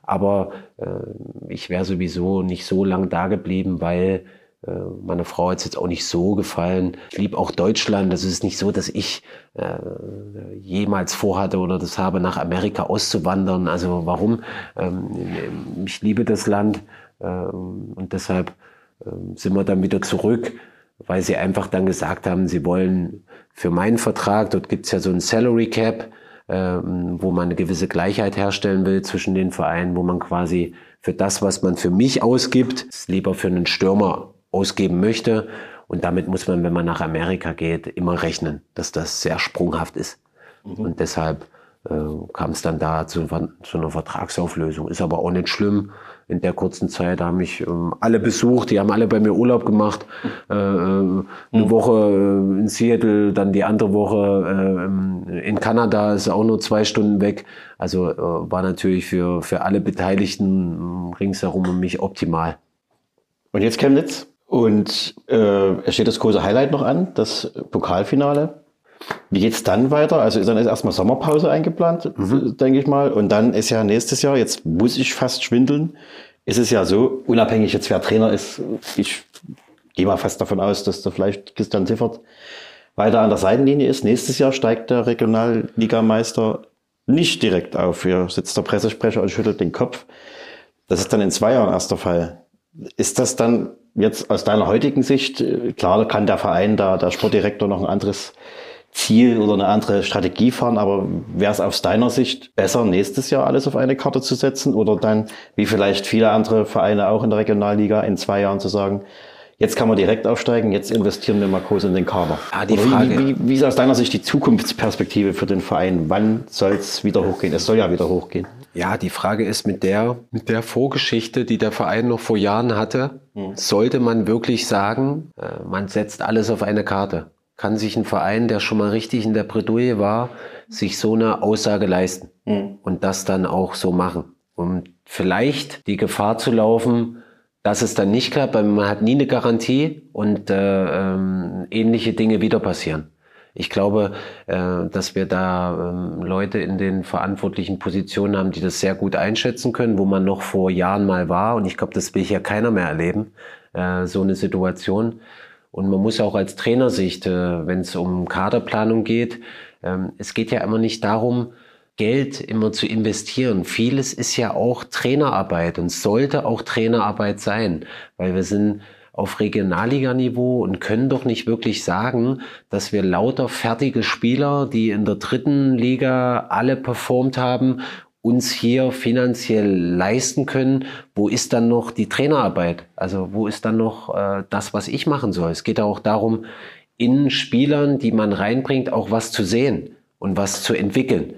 Aber ich wäre sowieso nicht so lang da geblieben, weil äh, meine Frau hat es jetzt auch nicht so gefallen. Ich liebe auch Deutschland. Das ist nicht so, dass ich äh, jemals vorhatte oder das habe, nach Amerika auszuwandern. Also warum? Ähm, ich liebe das Land ähm, und deshalb ähm, sind wir dann wieder zurück, weil sie einfach dann gesagt haben, sie wollen für meinen Vertrag, dort gibt es ja so ein Salary Cap, ähm, wo man eine gewisse Gleichheit herstellen will zwischen den Vereinen, wo man quasi für das, was man für mich ausgibt, lieber für einen Stürmer ausgeben möchte. Und damit muss man, wenn man nach Amerika geht, immer rechnen, dass das sehr sprunghaft ist. Mhm. Und deshalb äh, kam es dann da zu, zu, einer Vertragsauflösung. Ist aber auch nicht schlimm. In der kurzen Zeit haben mich ähm, alle besucht, die haben alle bei mir Urlaub gemacht. Äh, äh eine mhm. Woche äh, in Seattle, dann die andere Woche äh, in Kanada, ist auch nur zwei Stunden weg. Also äh, war natürlich für, für alle Beteiligten ringsherum um mich optimal. Und jetzt Chemnitz? Und äh, es steht das große Highlight noch an, das Pokalfinale. Wie geht's dann weiter? Also ist dann erstmal Sommerpause eingeplant, mhm. denke ich mal. Und dann ist ja nächstes Jahr, jetzt muss ich fast schwindeln, ist es ja so, unabhängig jetzt wer Trainer ist, ich gehe mal fast davon aus, dass da vielleicht Christian Ziffert weiter an der Seitenlinie ist. Nächstes Jahr steigt der Regionalligameister nicht direkt auf. Hier sitzt der Pressesprecher und schüttelt den Kopf. Das ist dann in zwei Jahren erst der Fall. Ist das dann jetzt aus deiner heutigen Sicht, äh, klar kann der Verein da, der Sportdirektor noch ein anderes Ziel oder eine andere Strategie fahren, aber wäre es aus deiner Sicht besser, nächstes Jahr alles auf eine Karte zu setzen oder dann, wie vielleicht viele andere Vereine auch in der Regionalliga, in zwei Jahren zu sagen, jetzt kann man direkt aufsteigen, jetzt investieren wir mal groß in den Kader. Ah, die Frage. Wie, wie, wie ist aus deiner Sicht die Zukunftsperspektive für den Verein? Wann soll es wieder hochgehen? Es soll ja wieder hochgehen. Ja, die Frage ist mit der, mit der Vorgeschichte, die der Verein noch vor Jahren hatte, mhm. sollte man wirklich sagen, äh, man setzt alles auf eine Karte kann sich ein Verein, der schon mal richtig in der Bredouille war, sich so eine Aussage leisten mhm. und das dann auch so machen. Um vielleicht die Gefahr zu laufen, dass es dann nicht klappt, weil man hat nie eine Garantie und äh, ähm, ähnliche Dinge wieder passieren. Ich glaube, äh, dass wir da äh, Leute in den verantwortlichen Positionen haben, die das sehr gut einschätzen können, wo man noch vor Jahren mal war. Und ich glaube, das will hier keiner mehr erleben, äh, so eine Situation. Und man muss auch als Trainersicht, äh, wenn es um Kaderplanung geht, ähm, es geht ja immer nicht darum, Geld immer zu investieren. Vieles ist ja auch Trainerarbeit und sollte auch Trainerarbeit sein, weil wir sind auf Regionalliganiveau und können doch nicht wirklich sagen, dass wir lauter fertige Spieler, die in der dritten Liga alle performt haben uns hier finanziell leisten können, wo ist dann noch die Trainerarbeit? Also wo ist dann noch äh, das, was ich machen soll? Es geht auch darum, in Spielern, die man reinbringt, auch was zu sehen und was zu entwickeln.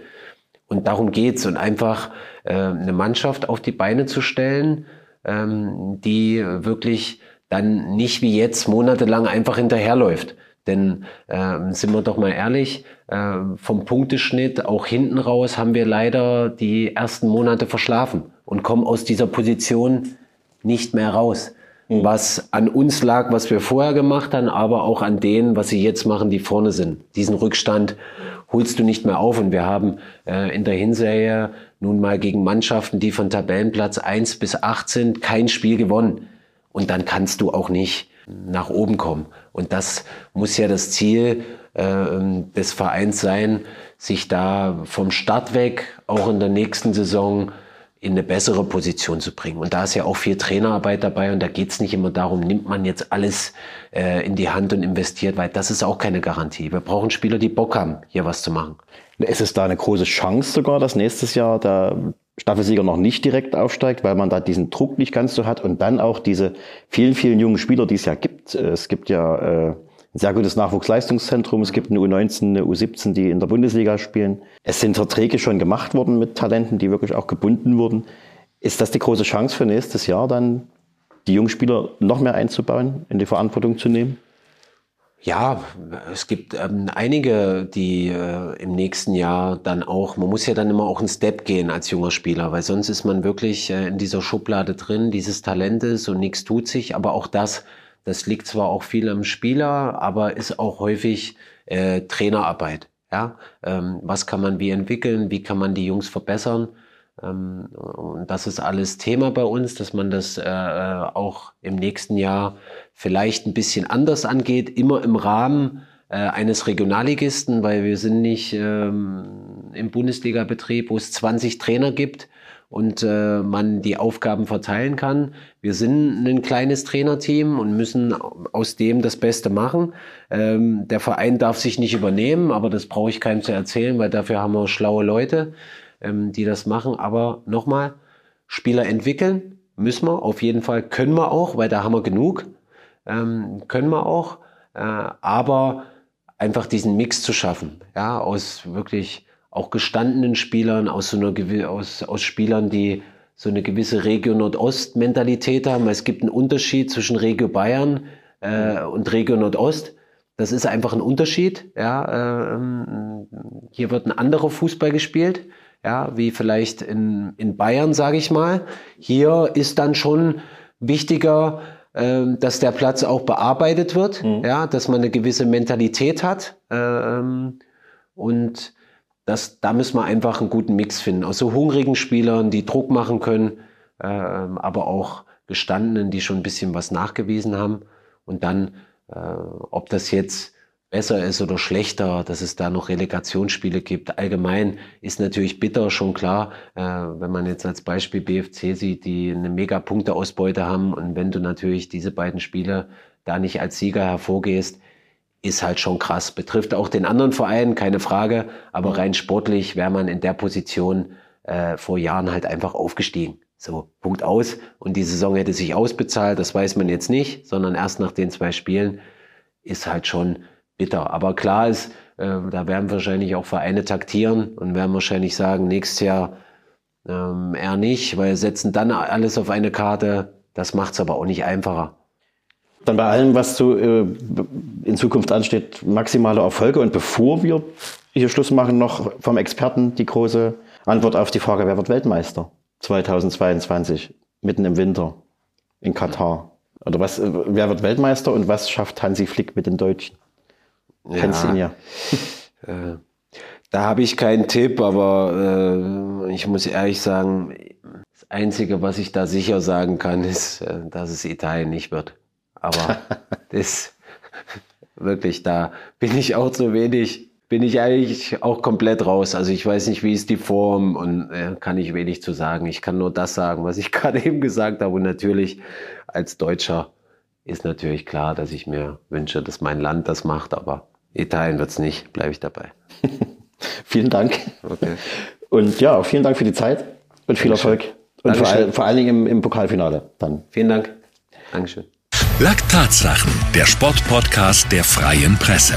Und darum geht's und einfach äh, eine Mannschaft auf die Beine zu stellen, ähm, die wirklich dann nicht wie jetzt monatelang einfach hinterherläuft. Denn äh, sind wir doch mal ehrlich, äh, vom Punkteschnitt auch hinten raus haben wir leider die ersten Monate verschlafen und kommen aus dieser Position nicht mehr raus. Mhm. Was an uns lag, was wir vorher gemacht haben, aber auch an denen, was sie jetzt machen, die vorne sind. Diesen Rückstand holst du nicht mehr auf. Und wir haben äh, in der Hinserie nun mal gegen Mannschaften, die von Tabellenplatz 1 bis 8 sind, kein Spiel gewonnen. Und dann kannst du auch nicht nach oben kommen. Und das muss ja das Ziel äh, des Vereins sein, sich da vom Start weg auch in der nächsten Saison in eine bessere Position zu bringen. Und da ist ja auch viel Trainerarbeit dabei und da geht es nicht immer darum, nimmt man jetzt alles äh, in die Hand und investiert, weil das ist auch keine Garantie. Wir brauchen Spieler, die Bock haben, hier was zu machen. Ist es da eine große Chance sogar, dass nächstes Jahr der Staffelsieger noch nicht direkt aufsteigt, weil man da diesen Druck nicht ganz so hat und dann auch diese vielen, vielen jungen Spieler, die es ja gibt. Es gibt ja äh, ein sehr gutes Nachwuchsleistungszentrum, es gibt eine U19, eine U17, die in der Bundesliga spielen. Es sind Verträge schon gemacht worden mit Talenten, die wirklich auch gebunden wurden. Ist das die große Chance für nächstes Jahr dann, die jungen Spieler noch mehr einzubauen, in die Verantwortung zu nehmen? Ja, es gibt ähm, einige, die äh, im nächsten Jahr dann auch, man muss ja dann immer auch einen Step gehen als junger Spieler, weil sonst ist man wirklich äh, in dieser Schublade drin, dieses Talent ist und nichts tut sich, aber auch das, das liegt zwar auch viel am Spieler, aber ist auch häufig äh, Trainerarbeit. Ja, ähm, was kann man wie entwickeln, wie kann man die Jungs verbessern? Ähm, und das ist alles Thema bei uns, dass man das äh, äh, auch im nächsten Jahr vielleicht ein bisschen anders angeht, immer im Rahmen äh, eines Regionalligisten, weil wir sind nicht ähm, im Bundesliga-Betrieb, wo es 20 Trainer gibt und äh, man die Aufgaben verteilen kann. Wir sind ein kleines Trainerteam und müssen aus dem das Beste machen. Ähm, der Verein darf sich nicht übernehmen, aber das brauche ich keinem zu erzählen, weil dafür haben wir schlaue Leute ähm, die das machen. Aber nochmal, Spieler entwickeln müssen wir auf jeden Fall, können wir auch, weil da haben wir genug, ähm, können wir auch. Äh, aber einfach diesen Mix zu schaffen, ja, aus wirklich auch gestandenen Spielern, aus so einer aus, aus Spielern, die so eine gewisse Regio Nordost-Mentalität haben. Es gibt einen Unterschied zwischen Regio Bayern äh, und Regio Nordost. Das ist einfach ein Unterschied. Ja, äh, ähm, hier wird ein anderer Fußball gespielt ja, wie vielleicht in, in Bayern, sage ich mal. Hier ist dann schon wichtiger, dass der Platz auch bearbeitet wird, mhm. ja, dass man eine gewisse Mentalität hat. Äh, und das, da müssen wir einfach einen guten Mix finden. Aus so hungrigen Spielern, die Druck machen können, äh, aber auch gestandenen, die schon ein bisschen was nachgewiesen haben. Und dann, äh, ob das jetzt besser ist oder schlechter, dass es da noch Relegationsspiele gibt. Allgemein ist natürlich bitter, schon klar, äh, wenn man jetzt als Beispiel BFC sieht, die eine mega Punkteausbeute haben und wenn du natürlich diese beiden Spiele da nicht als Sieger hervorgehst, ist halt schon krass. Betrifft auch den anderen Verein, keine Frage. Aber rein sportlich wäre man in der Position äh, vor Jahren halt einfach aufgestiegen. So, Punkt aus. Und die Saison hätte sich ausbezahlt, das weiß man jetzt nicht, sondern erst nach den zwei Spielen ist halt schon bitter. Aber klar ist, äh, da werden wahrscheinlich auch Vereine taktieren und werden wahrscheinlich sagen, nächstes Jahr ähm, eher nicht, weil setzen dann alles auf eine Karte. Das macht es aber auch nicht einfacher. Dann bei allem, was so äh, in Zukunft ansteht, maximale Erfolge. Und bevor wir hier Schluss machen, noch vom Experten die große Antwort auf die Frage, wer wird Weltmeister 2022, mitten im Winter in Katar? Oder was, äh, wer wird Weltmeister und was schafft Hansi Flick mit den Deutschen? Kennst du ihn ja. Äh, da habe ich keinen Tipp, aber äh, ich muss ehrlich sagen, das Einzige, was ich da sicher sagen kann, ist, äh, dass es Italien nicht wird. Aber das wirklich, da bin ich auch zu wenig, bin ich eigentlich auch komplett raus. Also ich weiß nicht, wie ist die Form und äh, kann ich wenig zu sagen. Ich kann nur das sagen, was ich gerade eben gesagt habe. Und natürlich als Deutscher ist natürlich klar, dass ich mir wünsche, dass mein Land das macht, aber Italien wird es nicht, bleibe ich dabei. vielen Dank. Okay. Und ja, vielen Dank für die Zeit und viel Erfolg. Und vor, all, vor, allen Dingen im, im Pokalfinale dann. Vielen Dank. Dankeschön. Lack Tatsachen, der Sportpodcast der Freien Presse.